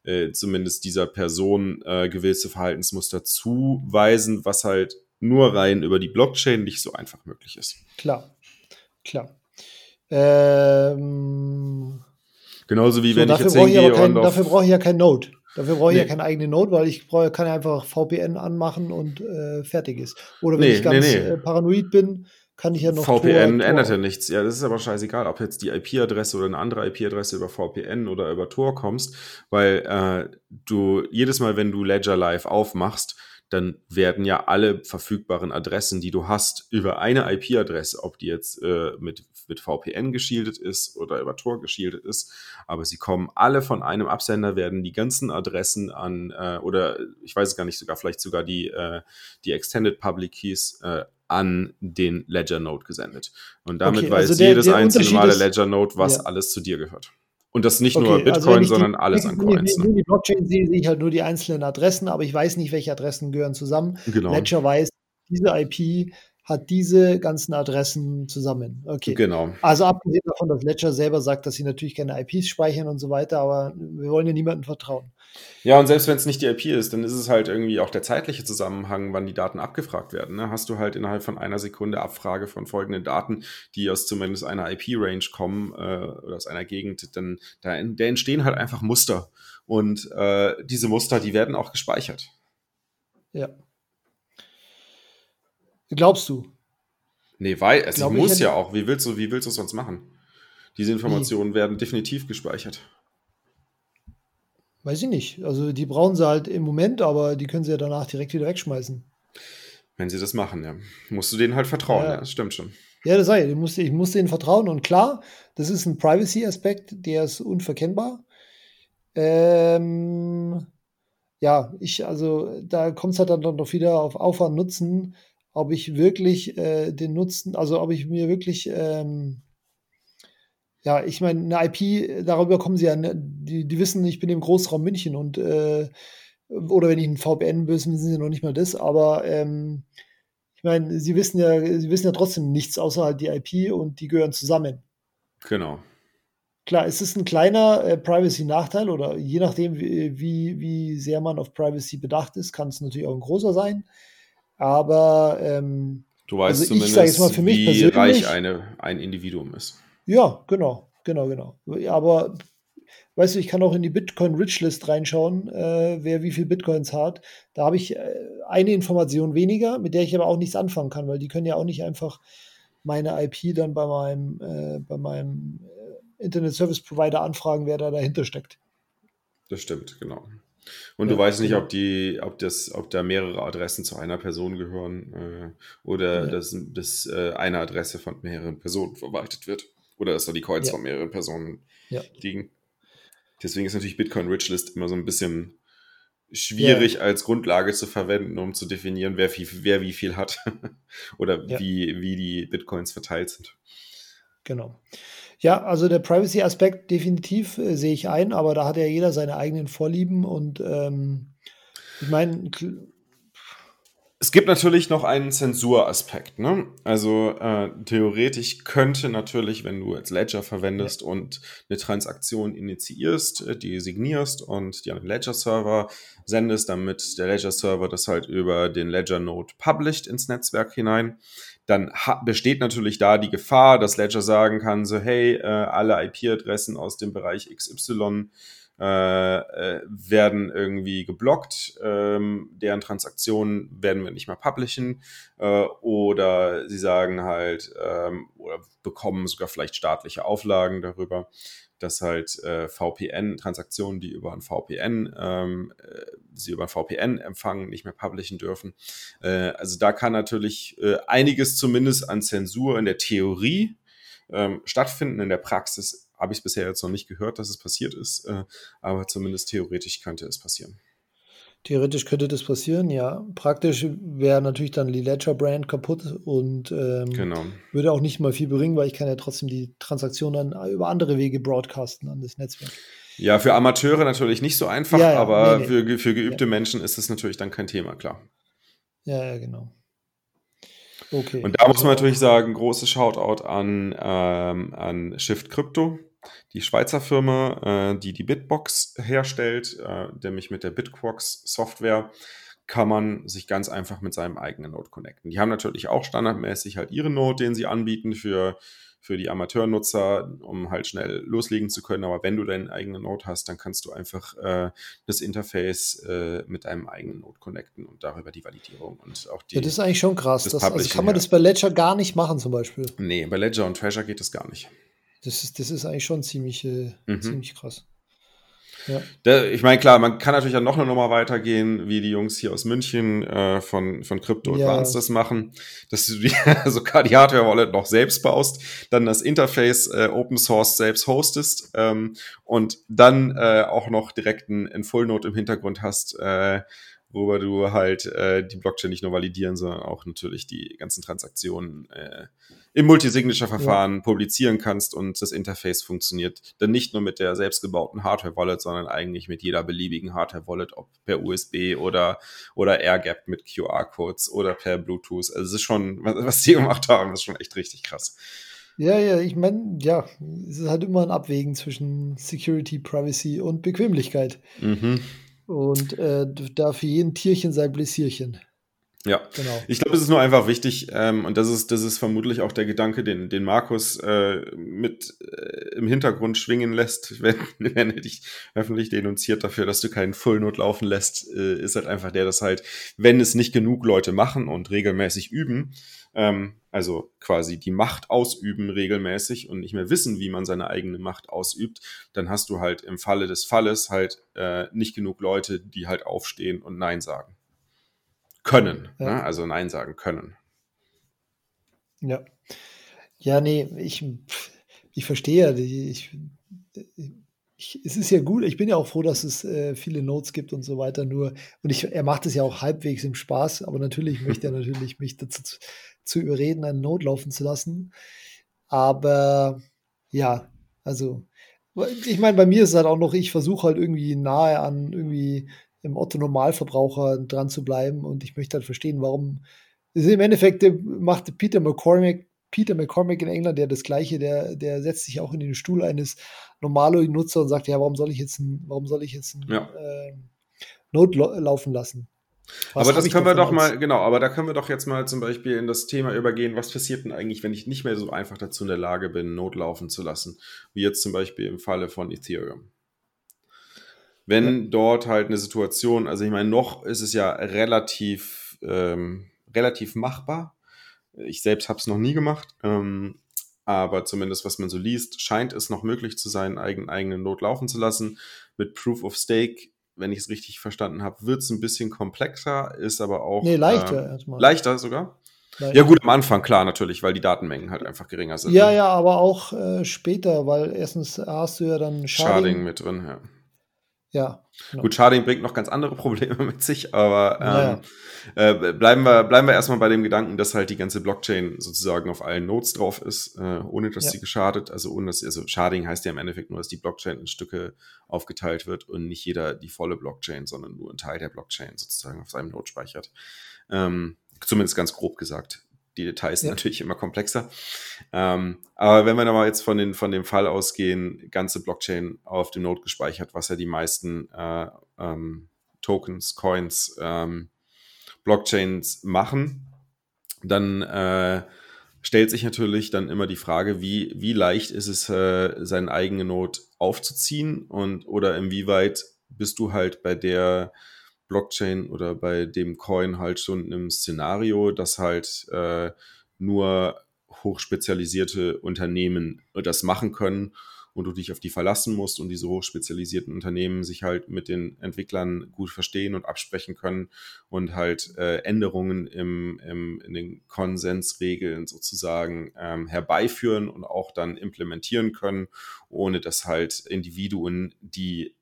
äh, zumindest dieser Person äh, gewisse Verhaltensmuster zuweisen, was halt nur rein über die Blockchain nicht so einfach möglich ist. Klar, klar. Ähm, Genauso wie so, wenn ich jetzt hingehe ich kein, Dafür brauche ich ja kein Node. Dafür brauche ich nee. ja keine eigene Node, weil ich brauche, kann ja einfach VPN anmachen und äh, fertig ist. Oder wenn nee, ich ganz nee, äh, paranoid bin, kann ich ja noch. VPN Tor, ändert ja nichts. Ja, das ist aber scheißegal, ob jetzt die IP-Adresse oder eine andere IP-Adresse über VPN oder über Tor kommst, weil äh, du jedes Mal, wenn du Ledger Live aufmachst, dann werden ja alle verfügbaren Adressen, die du hast, über eine IP-Adresse, ob die jetzt äh, mit, mit VPN geschildet ist oder über Tor geschildet ist, aber sie kommen alle von einem Absender, werden die ganzen Adressen an, äh, oder ich weiß es gar nicht, sogar vielleicht sogar die, äh, die Extended Public Keys äh, an den Ledger Node gesendet. Und damit okay, also weiß der, jedes der einzelne Male Ledger Node, was ja. alles zu dir gehört. Und das nicht okay, nur also Bitcoin, also sondern die, alles an Coins. Wenn ich die Blockchain sehe, sehe ich halt nur die einzelnen Adressen, aber ich weiß nicht, welche Adressen gehören zusammen. Genau. Ledger weiß, diese IP hat diese ganzen Adressen zusammen. Okay. Genau. Also abgesehen davon, dass Ledger selber sagt, dass sie natürlich keine IPs speichern und so weiter, aber wir wollen ja niemandem vertrauen. Ja, und selbst wenn es nicht die IP ist, dann ist es halt irgendwie auch der zeitliche Zusammenhang, wann die Daten abgefragt werden. Ne? Hast du halt innerhalb von einer Sekunde Abfrage von folgenden Daten, die aus zumindest einer IP-Range kommen äh, oder aus einer Gegend, dann da, da entstehen halt einfach Muster. Und äh, diese Muster, die werden auch gespeichert. Ja. Glaubst du? Nee, weil es Glaub muss ja auch. Wie willst du, wie willst du es sonst machen? Diese Informationen wie? werden definitiv gespeichert. Weiß ich nicht. Also die brauchen sie halt im Moment, aber die können sie ja danach direkt wieder wegschmeißen. Wenn sie das machen, ja. Musst du denen halt vertrauen, ja, ja das stimmt schon. Ja, das sei, ich muss, ich muss denen vertrauen. Und klar, das ist ein Privacy-Aspekt, der ist unverkennbar. Ähm, ja, ich, also da kommt es halt dann noch wieder auf Aufwand Nutzen ob ich wirklich äh, den Nutzen, also ob ich mir wirklich, ähm, ja, ich meine, eine IP, darüber kommen sie ja, ne, die, die wissen, ich bin im Großraum München und äh, oder wenn ich ein VPN bin, wissen sie noch nicht mal das, aber ähm, ich meine, sie wissen ja, sie wissen ja trotzdem nichts außer halt die IP und die gehören zusammen. Genau. Klar, es ist ein kleiner äh, Privacy-Nachteil oder je nachdem, wie, wie, wie sehr man auf Privacy bedacht ist, kann es natürlich auch ein großer sein. Aber ähm, du weißt also zumindest, mal, für mich wie reich eine, ein Individuum ist. Ja, genau, genau, genau. Aber weißt du, ich kann auch in die Bitcoin Richlist reinschauen, äh, wer wie viel Bitcoins hat. Da habe ich äh, eine Information weniger, mit der ich aber auch nichts anfangen kann, weil die können ja auch nicht einfach meine IP dann bei meinem, äh, bei meinem äh, Internet Service Provider anfragen, wer da dahinter steckt. Das stimmt, genau. Und ja, du weißt nicht, genau. ob die, ob das, ob da mehrere Adressen zu einer Person gehören äh, oder ja. dass, dass äh, eine Adresse von mehreren Personen verwaltet wird. Oder dass da die Coins ja. von mehreren Personen liegen. Deswegen ist natürlich Bitcoin Richlist immer so ein bisschen schwierig als Grundlage zu verwenden, um zu definieren, wer, viel, wer wie viel hat oder wie, wie die Bitcoins verteilt sind. Genau. Ja, also der Privacy-Aspekt definitiv äh, sehe ich ein, aber da hat ja jeder seine eigenen Vorlieben und ähm, ich meine. Es gibt natürlich noch einen Zensuraspekt. Ne? Also äh, theoretisch könnte natürlich, wenn du jetzt Ledger verwendest ja. und eine Transaktion initiierst, äh, die signierst und die an den Ledger-Server sendest, damit der Ledger-Server das halt über den Ledger-Node published ins Netzwerk hinein, dann besteht natürlich da die Gefahr, dass Ledger sagen kann, so hey, äh, alle IP-Adressen aus dem Bereich XY äh, äh, werden irgendwie geblockt, ähm, deren Transaktionen werden wir nicht mehr publishen äh, oder sie sagen halt ähm, oder bekommen sogar vielleicht staatliche Auflagen darüber dass halt äh, VPN-Transaktionen, die über ein VPN, ähm, äh, sie über ein VPN empfangen, nicht mehr publishen dürfen. Äh, also da kann natürlich äh, einiges zumindest an Zensur in der Theorie ähm, stattfinden. In der Praxis habe ich es bisher jetzt noch nicht gehört, dass es passiert ist, äh, aber zumindest theoretisch könnte es passieren. Theoretisch könnte das passieren, ja. Praktisch wäre natürlich dann die Ledger-Brand kaputt und ähm, genau. würde auch nicht mal viel bringen, weil ich kann ja trotzdem die Transaktion dann über andere Wege broadcasten an das Netzwerk. Ja, für Amateure natürlich nicht so einfach, ja, ja, aber nee, nee. Für, für geübte ja. Menschen ist es natürlich dann kein Thema, klar. Ja, ja, genau. Okay. Und da muss man natürlich sagen, großes Shoutout an, ähm, an Shift Crypto die Schweizer Firma, äh, die die Bitbox herstellt, äh, nämlich mit der Bitquox Software, kann man sich ganz einfach mit seinem eigenen Node connecten. Die haben natürlich auch standardmäßig halt ihre Node, den sie anbieten für, für die Amateurnutzer, um halt schnell loslegen zu können. Aber wenn du deinen eigenen Node hast, dann kannst du einfach äh, das Interface äh, mit deinem eigenen Node connecten und darüber die Validierung und auch die. Ja, das ist eigentlich schon krass. Das, also kann man das bei Ledger gar nicht machen, zum Beispiel. Nee, bei Ledger und Treasure geht das gar nicht. Das ist, das ist eigentlich schon ziemlich, äh, mhm. ziemlich krass. Ja. Der, ich meine, klar, man kann natürlich auch noch eine Nummer weitergehen, wie die Jungs hier aus München äh, von, von Crypto ja. Advanced das machen, dass du die, sogar die Hardware-Wallet noch selbst baust, dann das Interface äh, Open Source selbst hostest ähm, und dann äh, auch noch direkt ein, ein Full Node im Hintergrund hast, äh, worüber du halt äh, die Blockchain nicht nur validieren, sondern auch natürlich die ganzen Transaktionen äh, im Multisignature-Verfahren ja. publizieren kannst und das Interface funktioniert dann nicht nur mit der selbstgebauten Hardware-Wallet, sondern eigentlich mit jeder beliebigen Hardware-Wallet, ob per USB oder, oder AirGap mit QR-Codes oder per Bluetooth. Also es ist schon, was die gemacht haben, ist schon echt richtig krass. Ja, ja, ich meine, ja, es ist halt immer ein Abwägen zwischen Security, Privacy und Bequemlichkeit. Mhm. Und äh, da für jeden Tierchen sein Bläsierchen. Ja, genau. Ich glaube, es ist nur einfach wichtig, ähm, und das ist, das ist vermutlich auch der Gedanke, den, den Markus äh, mit äh, im Hintergrund schwingen lässt, wenn, wenn er dich öffentlich denunziert dafür, dass du keinen Fullnot laufen lässt, äh, ist halt einfach der, dass halt, wenn es nicht genug Leute machen und regelmäßig üben, ähm, also quasi die Macht ausüben regelmäßig und nicht mehr wissen, wie man seine eigene Macht ausübt, dann hast du halt im Falle des Falles halt äh, nicht genug Leute, die halt aufstehen und Nein sagen können. Ja. Ne? Also Nein sagen können. Ja. Ja, nee, ich, ich verstehe. Ich, ich, es ist ja gut, ich bin ja auch froh, dass es äh, viele Notes gibt und so weiter. Nur, und ich, er macht es ja auch halbwegs im Spaß, aber natürlich möchte er natürlich mich dazu zu, zu überreden, einen Note laufen zu lassen. Aber ja, also, ich meine, bei mir ist es halt auch noch, ich versuche halt irgendwie nahe an irgendwie im Otto-Normalverbraucher dran zu bleiben. Und ich möchte halt verstehen, warum. Im Endeffekt äh, macht Peter McCormick, Peter McCormick in England ja das Gleiche, der, der setzt sich auch in den Stuhl eines normalen Nutzer und sagt, ja, warum soll ich jetzt ein, warum soll ich jetzt ein ja. äh, Node laufen lassen? Was aber das können wir doch mal, genau, aber da können wir doch jetzt mal zum Beispiel in das Thema übergehen, was passiert denn eigentlich, wenn ich nicht mehr so einfach dazu in der Lage bin, Node laufen zu lassen, wie jetzt zum Beispiel im Falle von Ethereum wenn ja. dort halt eine Situation, also ich meine, noch ist es ja relativ, ähm, relativ machbar. Ich selbst habe es noch nie gemacht, ähm, aber zumindest was man so liest, scheint es noch möglich zu sein, eigen, eigene Not laufen zu lassen. Mit Proof of Stake, wenn ich es richtig verstanden habe, wird es ein bisschen komplexer, ist aber auch. Nee, leichter äh, erstmal. Leichter sogar. Leichter. Ja, gut, am Anfang, klar, natürlich, weil die Datenmengen halt einfach geringer sind. Ja, ne? ja, aber auch äh, später, weil erstens hast du ja dann Sharding, Sharding mit drin, ja. Ja. Genau. Gut, Sharding bringt noch ganz andere Probleme mit sich, aber ähm, ja. äh, bleiben, wir, bleiben wir erstmal bei dem Gedanken, dass halt die ganze Blockchain sozusagen auf allen Nodes drauf ist, äh, ohne dass ja. sie geschadet, also ohne dass, also Sharding heißt ja im Endeffekt nur, dass die Blockchain in Stücke aufgeteilt wird und nicht jeder die volle Blockchain, sondern nur ein Teil der Blockchain sozusagen auf seinem Node speichert. Ähm, zumindest ganz grob gesagt die Details sind ja. natürlich immer komplexer. Ähm, aber wenn wir da mal jetzt von, den, von dem Fall ausgehen, ganze Blockchain auf dem Node gespeichert, was ja die meisten äh, ähm, Tokens, Coins, ähm, Blockchains machen, dann äh, stellt sich natürlich dann immer die Frage, wie, wie leicht ist es, äh, seinen eigenen Node aufzuziehen und oder inwieweit bist du halt bei der Blockchain oder bei dem Coin halt schon einem Szenario, dass halt äh, nur hochspezialisierte Unternehmen das machen können und du dich auf die verlassen musst und diese hochspezialisierten Unternehmen sich halt mit den Entwicklern gut verstehen und absprechen können und halt äh, Änderungen im, im, in den Konsensregeln sozusagen ähm, herbeiführen und auch dann implementieren können, ohne dass halt Individuen, die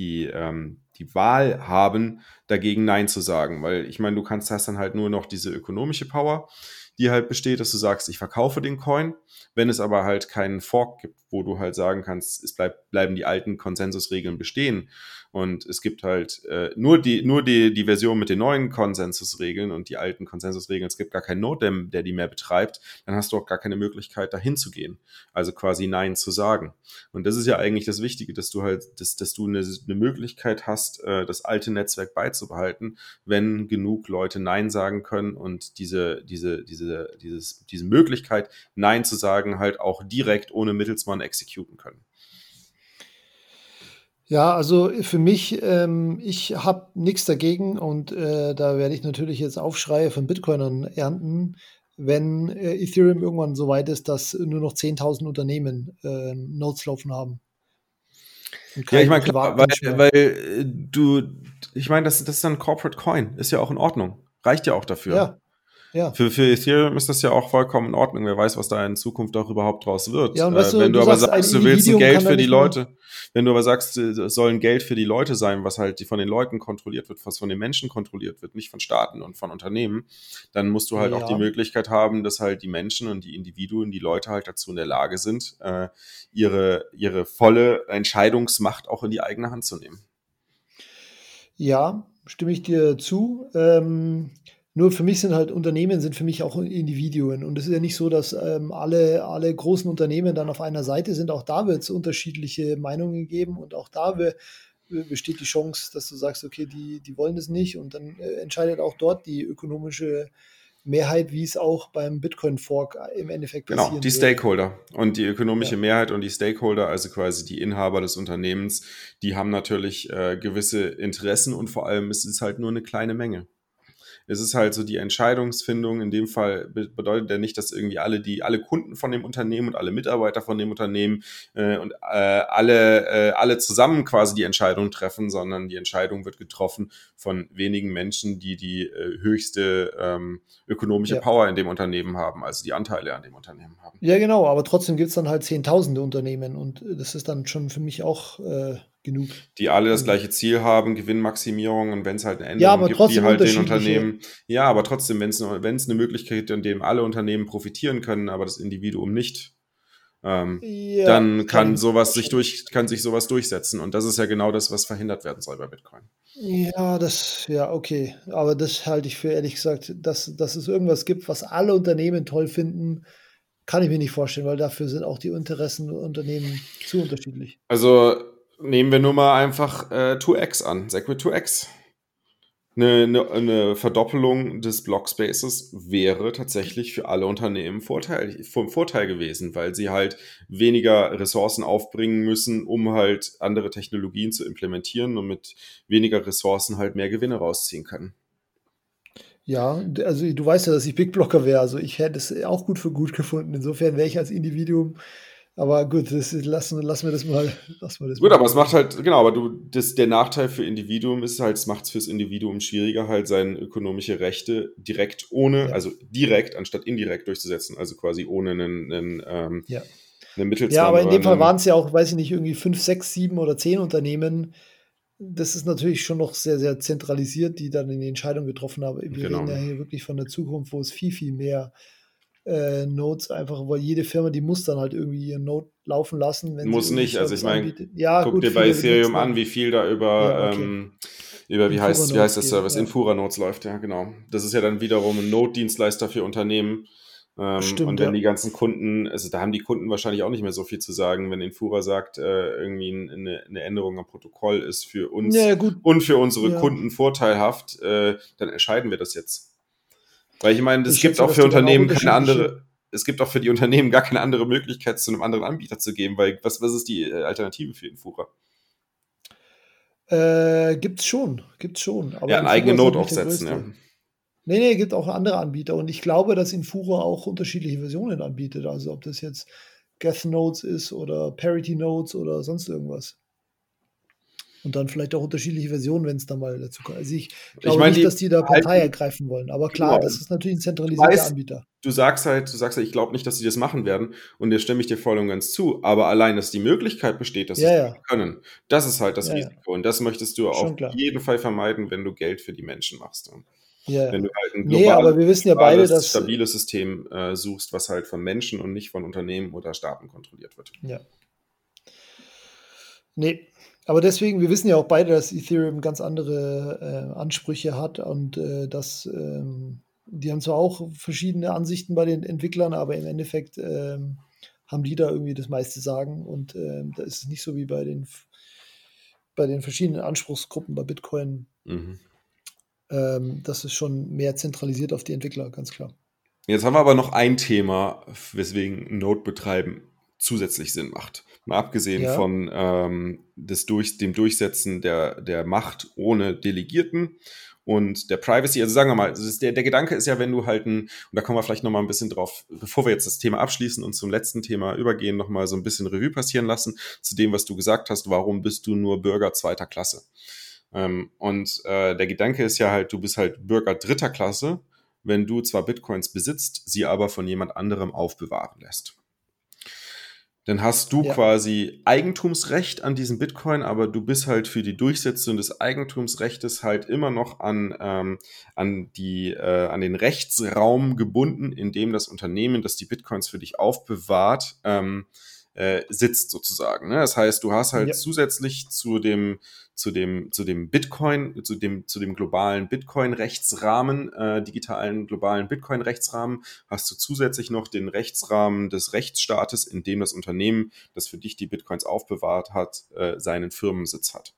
die ähm, die Wahl haben, dagegen Nein zu sagen. Weil ich meine, du kannst, hast dann halt nur noch diese ökonomische Power, die halt besteht, dass du sagst, ich verkaufe den Coin. Wenn es aber halt keinen Fork gibt, wo du halt sagen kannst, es bleibt, bleiben die alten Konsensusregeln bestehen und es gibt halt äh, nur, die, nur die, die Version mit den neuen Konsensusregeln und die alten Konsensusregeln, es gibt gar keinen Node, der, die mehr betreibt, dann hast du auch gar keine Möglichkeit, dahin zu gehen. Also quasi Nein zu sagen. Und das ist ja eigentlich das Wichtige, dass du halt, dass, dass du eine, eine Möglichkeit hast, äh, das alte Netzwerk beizubehalten, wenn genug Leute Nein sagen können und diese, diese, diese, dieses, diese Möglichkeit, Nein zu sagen, halt auch direkt ohne Mittelsmann exekuten können. Ja, also für mich, ähm, ich habe nichts dagegen und äh, da werde ich natürlich jetzt Aufschreie von Bitcoinern ernten, wenn äh, Ethereum irgendwann so weit ist, dass nur noch 10.000 Unternehmen äh, Nodes laufen haben. Ja, ich meine, klar, weil, weil äh, du, ich meine, das, das ist dann Corporate Coin, ist ja auch in Ordnung. Reicht ja auch dafür. Ja, ja. Für, für Ethereum ist das ja auch vollkommen in Ordnung. Wer weiß, was da in Zukunft auch überhaupt draus wird. Ja, und weißt äh, du, wenn du, du aber sagst, sagst, du willst ein Geld für die nicht mehr- Leute, wenn du aber sagst, äh, es soll ein Geld für die Leute sein, was halt von den Leuten kontrolliert wird, was von den Menschen kontrolliert wird, nicht von Staaten und von Unternehmen, dann musst du halt auch Ja. die Möglichkeit haben, dass halt die Menschen und die Individuen, die Leute halt dazu in der Lage sind, äh, ihre, ihre volle Entscheidungsmacht auch in die eigene Hand zu nehmen. Ja, stimme ich dir zu. Ähm, nur für mich sind halt Unternehmen sind für mich auch Individuen. Und es ist ja nicht so, dass ähm, alle, alle großen Unternehmen dann auf einer Seite sind. Auch da wird es unterschiedliche Meinungen geben und auch da be- besteht die Chance, dass du sagst, okay, die, die wollen das nicht und dann äh, entscheidet auch dort die ökonomische Mehrheit, wie es auch beim Bitcoin-Fork im Endeffekt Genau, passieren die wird. Stakeholder und die ökonomische Ja. Mehrheit und die Stakeholder, also quasi die Inhaber des Unternehmens, die haben natürlich äh, gewisse Interessen und vor allem ist es halt nur eine kleine Menge. Es ist halt so die Entscheidungsfindung. In dem Fall be- bedeutet ja nicht, dass irgendwie alle die alle Kunden von dem Unternehmen und alle Mitarbeiter von dem Unternehmen äh, und äh, alle äh, alle zusammen quasi die Entscheidung treffen, sondern die Entscheidung wird getroffen von wenigen Menschen, die die äh, höchste ähm, ökonomische Ja. Power in dem Unternehmen haben, also die Anteile an dem Unternehmen haben. Ja, genau, aber trotzdem gibt es dann halt zehntausende Unternehmen und äh, das ist dann schon für mich auch äh, genug. die alle das gleiche Ziel haben, Gewinnmaximierung und wenn es halt eine Änderung Ja, gibt, die halt den. Unternehmen, ja, aber trotzdem, wenn es eine Möglichkeit gibt, in dem alle Unternehmen profitieren können, aber das Individuum nicht, ähm, Ja, dann kann sowas sich durch, kann sich sowas durchsetzen und das ist ja genau das, was verhindert werden soll bei Bitcoin. Ja, das, ja, okay. Aber das halte ich für ehrlich gesagt, dass, dass es irgendwas gibt, was alle Unternehmen toll finden, kann ich mir nicht vorstellen, weil dafür sind auch die Interessen der Unternehmen zu unterschiedlich. Also nehmen wir nur mal einfach äh, 2x an, Segwit 2x. Eine, eine, eine Verdoppelung des Blockspaces wäre tatsächlich für alle Unternehmen Vorteil, vom Vorteil gewesen, weil sie halt weniger Ressourcen aufbringen müssen, um halt andere Technologien zu implementieren und mit weniger Ressourcen halt mehr Gewinne rausziehen können. Ja, also du weißt ja, dass ich Big Blocker wäre. Also ich hätte es auch gut für gut gefunden. Insofern wäre ich als Individuum. Aber gut, das lassen, lassen wir das mal. Lassen wir das Gut, mal. aber es macht halt, genau, aber du, das, der Nachteil für Individuum ist halt, es macht es fürs Individuum schwieriger, halt seine ökonomische Rechte direkt ohne, Ja. also direkt anstatt indirekt durchzusetzen, also quasi ohne einen, einen, ähm, Ja. einen. Ja, aber in dem Fall waren es ja auch, weiß ich nicht, irgendwie fünf, sechs, sieben oder zehn Unternehmen. Das ist natürlich schon noch sehr, sehr zentralisiert, die dann die Entscheidung getroffen haben. Wir Genau. reden ja hier wirklich von der Zukunft, wo es viel, viel mehr äh, Nodes einfach, weil jede Firma, die muss dann halt irgendwie ihren Node laufen lassen. Wenn sie Muss nicht, also ich meine, ja, Guck gut, dir bei Ethereum an, dann- wie viel da über, Ja, okay. ähm, über wie heißt, wie heißt Nodes Service? ja. Infura Nodes läuft, ja, genau. Das ist ja dann wiederum ein Node-Dienstleister für Unternehmen. Ähm, Stimmt, und wenn ja. die ganzen Kunden, also da haben die Kunden wahrscheinlich auch nicht mehr so viel zu sagen, wenn Infura sagt, äh, irgendwie ein- eine, eine Änderung am Protokoll ist für uns Ja, und für unsere. Kunden vorteilhaft, äh, dann entscheiden wir das jetzt. Weil ich meine, es gibt schätze, auch für auch Unternehmen keine andere, es gibt auch für die Unternehmen gar keine andere Möglichkeit, zu einem anderen Anbieter zu gehen, weil was, was ist die äh, Alternative für Infura? Äh, gibt's schon, gibt's schon. Aber ja, eine eigene natürlich der aufsetzen, ja. Nee, nee, gibt auch andere Anbieter. Und ich glaube, dass Infura auch unterschiedliche Versionen anbietet. Also ob das jetzt Geth Nodes ist oder Parity Nodes oder sonst irgendwas. Und dann vielleicht auch unterschiedliche Versionen, wenn es dann mal dazu kommt. Also ich glaube meine, nicht, die dass die da Partei alten- ergreifen wollen. Aber klar, Genau. das ist natürlich ein zentralisierter weiß- Anbieter. Du sagst halt, du sagst halt, ich glaube nicht, dass sie das machen werden und da stimme ich dir voll und ganz zu, aber allein, dass die Möglichkeit besteht, dass sie Ja, ja. machen können, das ist halt das Ja. Risiko und das möchtest du Schon auf klar. jeden Fall vermeiden, wenn du Geld für die Menschen machst. Ja, Wenn du halt ein Nee, aber wir wissen ja beide, globales, dass. stabiles System äh, suchst, was halt von Menschen und nicht von Unternehmen oder Staaten kontrolliert wird. Ja. Nee, aber deswegen, wir wissen ja auch beide, dass Ethereum ganz andere äh, Ansprüche hat und äh, dass ähm, die haben zwar auch verschiedene Ansichten bei den Entwicklern, aber im Endeffekt ähm, haben die da irgendwie das meiste Sagen und ähm, da ist es nicht so wie bei den bei den verschiedenen Anspruchsgruppen bei Bitcoin. Mhm. Ähm, das ist schon mehr zentralisiert auf die Entwickler, ganz klar. Jetzt haben wir aber noch ein Thema, weswegen Node betreiben zusätzlich Sinn macht. Mal abgesehen Ja. von ähm, des durch, dem Durchsetzen der, der Macht ohne Delegierten und der Privacy. Also sagen wir mal, der, der Gedanke ist ja, wenn du halt ein, und da kommen wir vielleicht noch mal ein bisschen drauf, bevor wir jetzt das Thema abschließen und zum letzten Thema übergehen, noch mal so ein bisschen Revue passieren lassen zu dem, was du gesagt hast, warum bist du nur Bürger zweiter Klasse? Ähm, und äh, der Gedanke ist ja halt, du bist halt Bürger dritter Klasse, wenn du zwar Bitcoins besitzt, sie aber von jemand anderem aufbewahren lässt. Dann hast du ja. quasi Eigentumsrecht an diesem Bitcoin, aber du bist halt für die Durchsetzung des Eigentumsrechtes halt immer noch an, ähm, an, die, äh, an den Rechtsraum gebunden, in dem das Unternehmen, das die Bitcoins für dich aufbewahrt, ähm, äh, sitzt sozusagen. Ne? Das heißt, du hast halt ja. zusätzlich zu dem zu dem, zu dem Bitcoin, zu dem, zu dem globalen Bitcoin-Rechtsrahmen, äh, digitalen globalen Bitcoin-Rechtsrahmen, hast du zusätzlich noch den Rechtsrahmen des Rechtsstaates, in dem das Unternehmen, das für dich die Bitcoins aufbewahrt hat, äh, seinen Firmensitz hat.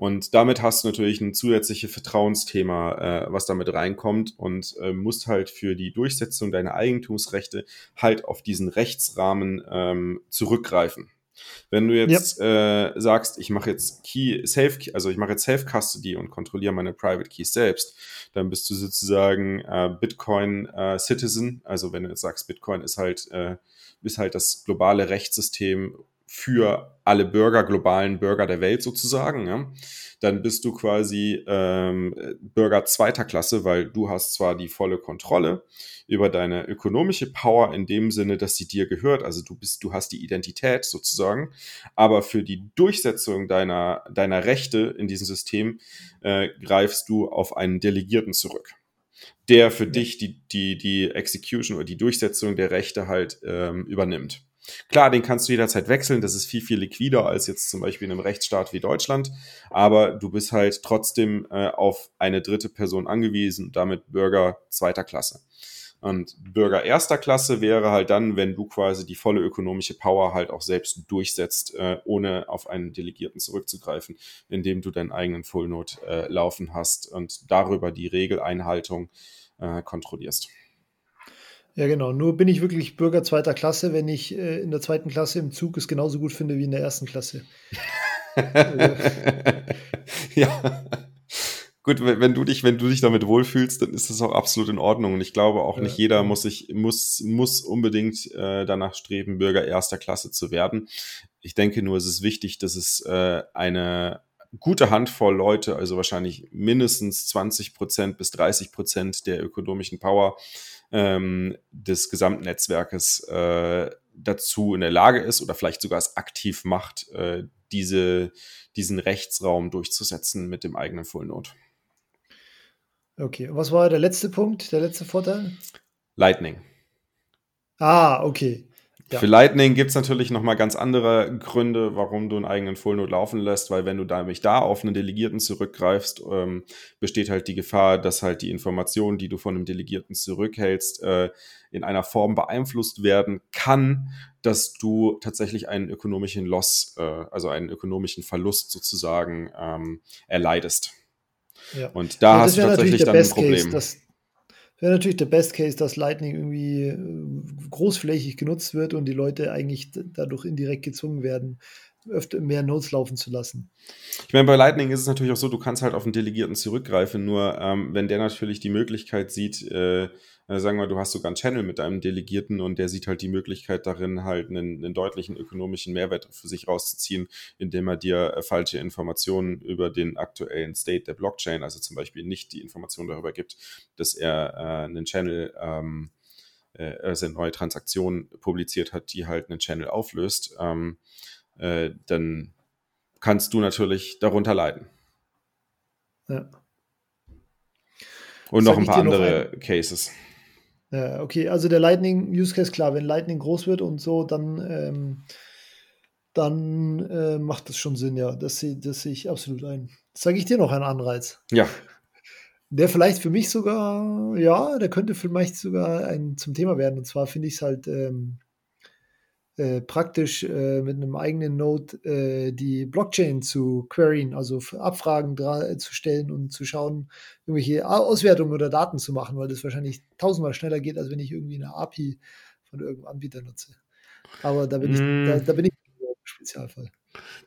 Und damit hast du natürlich ein zusätzliches Vertrauensthema, äh, was damit reinkommt und äh, musst halt für die Durchsetzung deiner Eigentumsrechte halt auf diesen Rechtsrahmen ähm, zurückgreifen. Wenn du jetzt ja. äh, sagst, ich mache jetzt Key Safe, also ich mache jetzt Safe Custody und kontrolliere meine Private Keys selbst, dann bist du sozusagen äh, Bitcoin äh, Citizen. Also wenn du jetzt sagst, Bitcoin ist halt äh, ist halt das globale Rechtssystem für alle Bürger, globalen Bürger der Welt sozusagen. Ja? dann bist du quasi ähm, Bürger zweiter Klasse, weil du hast zwar die volle Kontrolle über deine ökonomische Power in dem Sinne, dass sie dir gehört, also du bist, du hast die Identität sozusagen, aber für die Durchsetzung deiner, deiner Rechte in diesem System äh, greifst du auf einen Delegierten zurück der für dich die, die, die Execution oder die Durchsetzung der Rechte halt ähm, übernimmt. Klar, den kannst du jederzeit wechseln. Das ist viel, viel liquider als jetzt zum Beispiel in einem Rechtsstaat wie Deutschland. Aber du bist halt trotzdem äh, auf eine dritte Person angewiesen, damit Bürger zweiter Klasse. Und Bürger erster Klasse wäre halt dann, wenn du quasi die volle ökonomische Power halt auch selbst durchsetzt, äh, ohne auf einen Delegierten zurückzugreifen, indem du deinen eigenen Full Node äh, laufen hast und darüber die Regeleinhaltung äh, kontrollierst. Ja, genau. Nur bin ich wirklich Bürger zweiter Klasse, wenn ich äh, in der zweiten Klasse im Zug es genauso gut finde wie in der ersten Klasse. ja. Gut, wenn du dich, wenn du dich damit wohlfühlst, dann ist das auch absolut in Ordnung. Und ich glaube auch ja. nicht jeder muss sich, muss, muss unbedingt äh, danach streben, Bürger erster Klasse zu werden. Ich denke nur, es ist wichtig, dass es äh, eine gute Handvoll Leute, also wahrscheinlich mindestens 20 Prozent bis 30 Prozent der ökonomischen Power ähm, des gesamten Netzwerkes äh, dazu in der Lage ist oder vielleicht sogar es aktiv macht, äh, diese, diesen Rechtsraum durchzusetzen mit dem eigenen Full Node. Okay, und was war der letzte Punkt, der letzte Vorteil? Lightning. Ah, okay. Ja. Für Lightning gibt es natürlich nochmal ganz andere Gründe, warum du einen eigenen Full Node laufen lässt, weil wenn du nämlich da auf einen Delegierten zurückgreifst, ähm, besteht halt die Gefahr, dass halt die Informationen, die du von einem Delegierten zurückhältst, äh, in einer Form beeinflusst werden kann, dass du tatsächlich einen ökonomischen Loss, äh, also einen ökonomischen Verlust sozusagen ähm, erleidest. Ja. Und da ja, hast du tatsächlich dann ein Problem. Case, wäre natürlich der Best Case, dass Lightning irgendwie äh, großflächig genutzt wird und die Leute eigentlich dadurch indirekt gezwungen werden, öfter mehr Nodes laufen zu lassen. Ich meine, bei Lightning ist es natürlich auch so, du kannst halt auf einen Delegierten zurückgreifen, nur ähm, wenn der natürlich die Möglichkeit sieht, äh, äh, sagen wir, du hast sogar einen Channel mit einem Delegierten und der sieht halt die Möglichkeit darin, halt einen, einen deutlichen ökonomischen Mehrwert für sich rauszuziehen, indem er dir äh, falsche Informationen über den aktuellen State der Blockchain, also zum Beispiel nicht die Information darüber gibt, dass er äh, einen Channel ähm, äh, also eine neue Transaktion publiziert hat, die halt einen Channel auflöst, ähm, äh, dann kannst du natürlich darunter leiden. Ja. Und noch ein paar andere ein, Cases. Ja, okay, also der Lightning Use Case, klar, wenn Lightning groß wird und so, dann, ähm, dann äh, macht das schon Sinn, ja. Das, das sehe ich absolut ein. Sage ich dir noch einen Anreiz. Ja. Der vielleicht für mich sogar, ja, der könnte vielleicht sogar ein zum Thema werden. Und zwar finde ich es halt ähm, äh, praktisch äh, mit einem eigenen Node äh, die Blockchain zu queryen, also Abfragen zu stellen und zu schauen, irgendwelche Auswertungen oder Daten zu machen, weil das wahrscheinlich tausendmal schneller geht, als wenn ich irgendwie eine API von irgendeinem Anbieter nutze. Aber da bin mm. ich, da, da bin ich im Spezialfall.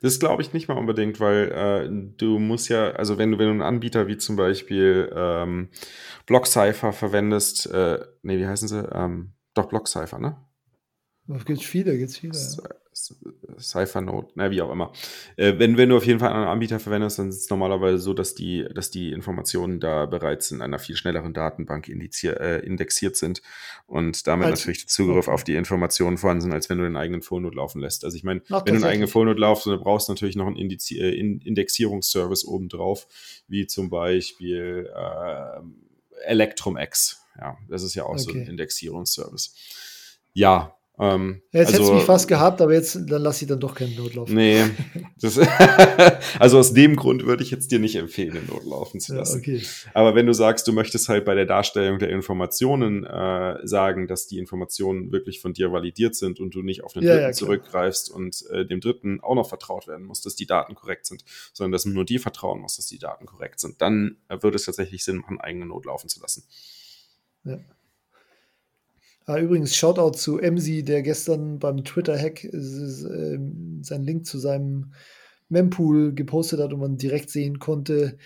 Das glaube ich nicht mal unbedingt, weil äh, du musst ja, also wenn du, wenn du einen Anbieter wie zum Beispiel ähm, BlockCypher verwendest, äh, nee, wie heißen sie? Ähm, doch, BlockCypher, ne? Es gibt viele, gibt viele. Cypher-Node, na, wie auch immer. Äh, wenn, wenn du auf jeden Fall einen Anbieter verwendest, dann ist es normalerweise so, dass die, dass die Informationen da bereits in einer viel schnelleren Datenbank äh, indexiert sind und damit als, natürlich der Zugriff auf die Informationen vorhanden sind, als wenn du den eigenen Fullnode laufen lässt. Also ich meine, wenn du einen eigenen Fullnode laufst, dann brauchst du natürlich noch einen Indizi äh, Indexierungsservice obendrauf, wie zum Beispiel äh, Electrum-X. Ja, das ist ja auch okay. so ein Indexierungsservice. Ja, ähm, ja, jetzt also, hätte es mich fast gehabt, aber jetzt dann lasse ich dann doch keinen Notlauf. Nee. Das, also aus dem Grund würde ich jetzt dir nicht empfehlen, den Notlaufen zu lassen. Ja, okay. Aber wenn du sagst, du möchtest halt bei der Darstellung der Informationen äh, sagen, dass die Informationen wirklich von dir validiert sind und du nicht auf den ja, Dritten ja, zurückgreifst und äh, dem Dritten auch noch vertraut werden muss, dass die Daten korrekt sind, sondern dass man nur dir vertrauen muss, dass die Daten korrekt sind, dann äh, würde es tatsächlich Sinn machen, eigene Not laufen zu lassen. Ja. Ah, übrigens, Shoutout zu MC, der gestern beim Twitter-Hack äh, seinen Link zu seinem Mempool gepostet hat und man direkt sehen konnte,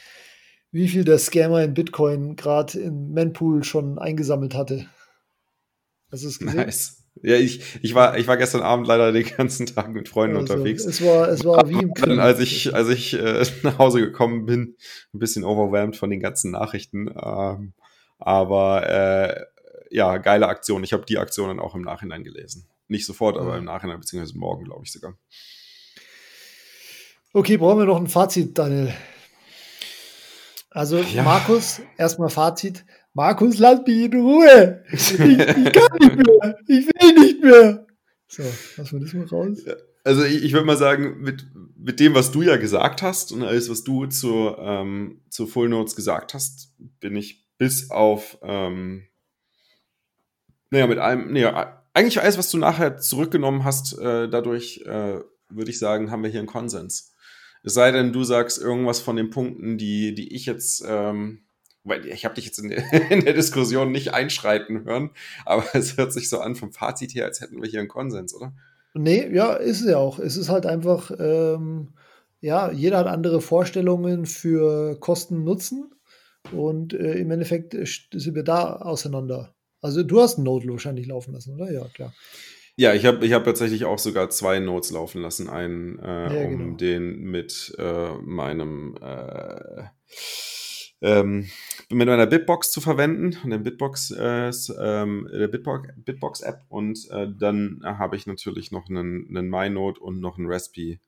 wie viel der Scammer in Bitcoin gerade in Mempool schon eingesammelt hatte. Hast du es gesehen? Nice. Ja, ich, ich, war, ich war gestern Abend leider den ganzen Tag mit Freunden also, unterwegs. Es war, es war wie im Krieg. Als ich, als ich äh, nach Hause gekommen bin, ein bisschen overwhelmed von den ganzen Nachrichten. Ähm, aber äh, ja, geile Aktion. Ich habe die Aktion dann auch im Nachhinein gelesen. Nicht sofort, aber im Nachhinein, beziehungsweise morgen, glaube ich sogar. Okay, brauchen wir noch ein Fazit, Daniel. Also, ja. Markus, erstmal Fazit. Markus, lass mich in Ruhe. Ich, ich, kann nicht mehr. Ich will nicht mehr. So, lassen wir das mal raus. Also, ich, ich würde mal sagen, mit, mit dem, was du ja gesagt hast und alles, was du zu, ähm, zu Full Notes gesagt hast, bin ich bis auf ähm, naja, mit einem, naja, eigentlich alles, was du nachher zurückgenommen hast, äh, dadurch äh, würde ich sagen, haben wir hier einen Konsens. Es sei denn, du sagst irgendwas von den Punkten, die, die ich jetzt, ähm, weil ich habe dich jetzt in der, in der, Diskussion nicht einschreiten hören, aber es hört sich so an vom Fazit her, als hätten wir hier einen Konsens, oder? Nee, ja, ist es ja auch. Es ist halt einfach, ähm, ja, jeder hat andere Vorstellungen für Kosten-Nutzen und äh, im Endeffekt sind wir da auseinander. Also du hast einen Node wahrscheinlich laufen lassen, oder? Ja, klar. Ja, ich habe ich hab tatsächlich auch sogar zwei Nodes laufen lassen. Einen, äh, ja, um genau. den mit äh, meinem äh, ähm, mit meiner Bitbox zu verwenden, der Bitbox, äh, ähm, der Bitbox, Bitbox App und äh, dann habe ich natürlich noch einen, einen MyNode und noch einen Raspberry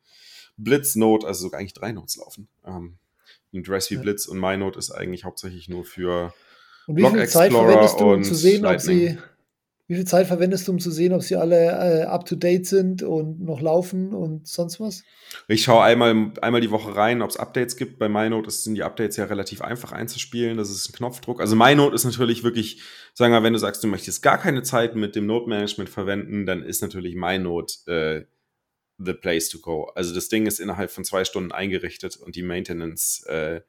Blitz Node, also sogar eigentlich drei Nodes laufen. Ähm, und Raspberry ja. Blitz und MyNode ist eigentlich hauptsächlich nur für und wie viel Zeit verwendest du, um zu sehen, ob sie, wie viel Zeit verwendest du, um zu sehen, ob sie alle äh, up to date sind und noch laufen und sonst was? Ich schaue einmal, einmal die Woche rein, ob es Updates gibt. Bei MyNote sind die Updates ja relativ einfach einzuspielen. Das ist ein Knopfdruck. Also MyNote ist natürlich wirklich, sagen wir, wenn du sagst, du möchtest gar keine Zeit mit dem Node-Management verwenden, dann ist natürlich MyNote äh, the place to go. Also das Ding ist innerhalb von zwei Stunden eingerichtet und die Maintenance äh,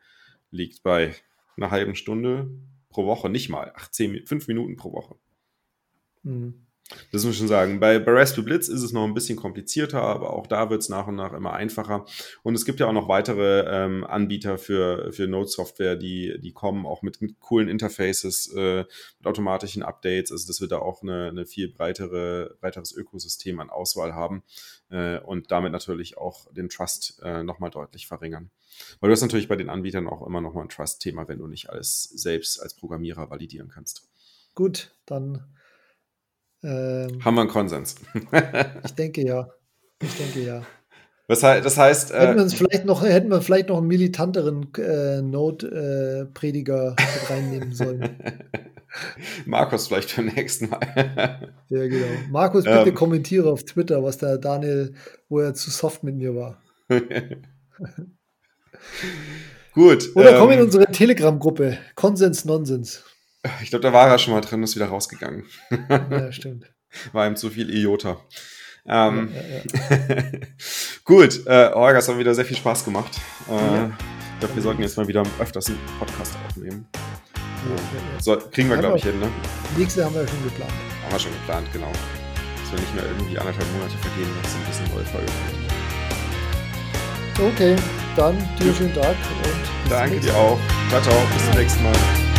liegt bei einer halben Stunde, pro Woche, nicht mal. Ach, zehn, fünf Minuten pro Woche. Mhm. Das muss ich schon sagen. Bei, bei Raspberry Blitz ist es noch ein bisschen komplizierter, aber auch da wird es nach und nach immer einfacher. Und es gibt ja auch noch weitere ähm, Anbieter für, für Node-Software, die, die kommen auch mit, mit coolen Interfaces, äh, mit automatischen Updates. Also das wird da auch eine, eine viel breitere, breiteres Ökosystem an Auswahl haben äh, und damit natürlich auch den Trust äh, nochmal deutlich verringern. Weil du hast natürlich bei den Anbietern auch immer noch mal ein Trust-Thema, wenn du nicht alles selbst als Programmierer validieren kannst. Gut, dann ähm, haben wir einen Konsens. ich denke ja. Ich denke ja. Das heißt, das heißt hätten, wir uns vielleicht noch, hätten wir vielleicht noch einen militanteren äh, Node-Prediger äh, reinnehmen sollen. Markus vielleicht beim nächsten Mal. ja, genau. Markus, bitte ähm, kommentiere auf Twitter, was der Daniel, wo er zu soft mit mir war. Gut. Oder ähm, komm in ähm, unsere Telegram-Gruppe. Konsens Nonsens. Ich glaube, da war er schon mal drin, ist wieder rausgegangen. Ja, stimmt. War ihm zu viel Iota. Ähm, ja, ja, ja. Gut, äh, Holger, es hat wieder sehr viel Spaß gemacht. Äh, ich glaube, wir sollten jetzt mal wieder öfters einen Podcast aufnehmen. So, kriegen wir, glaube ich, hin, ne? Nächste haben wir schon geplant. Haben wir schon geplant, genau. Dass wir nicht mehr irgendwie anderthalb Monate vergehen, dass ein bisschen neue Folge kommt. Okay, dann dir schönen Tag und Danke dir auch. Ciao, ciao. Bis zum nächsten Mal.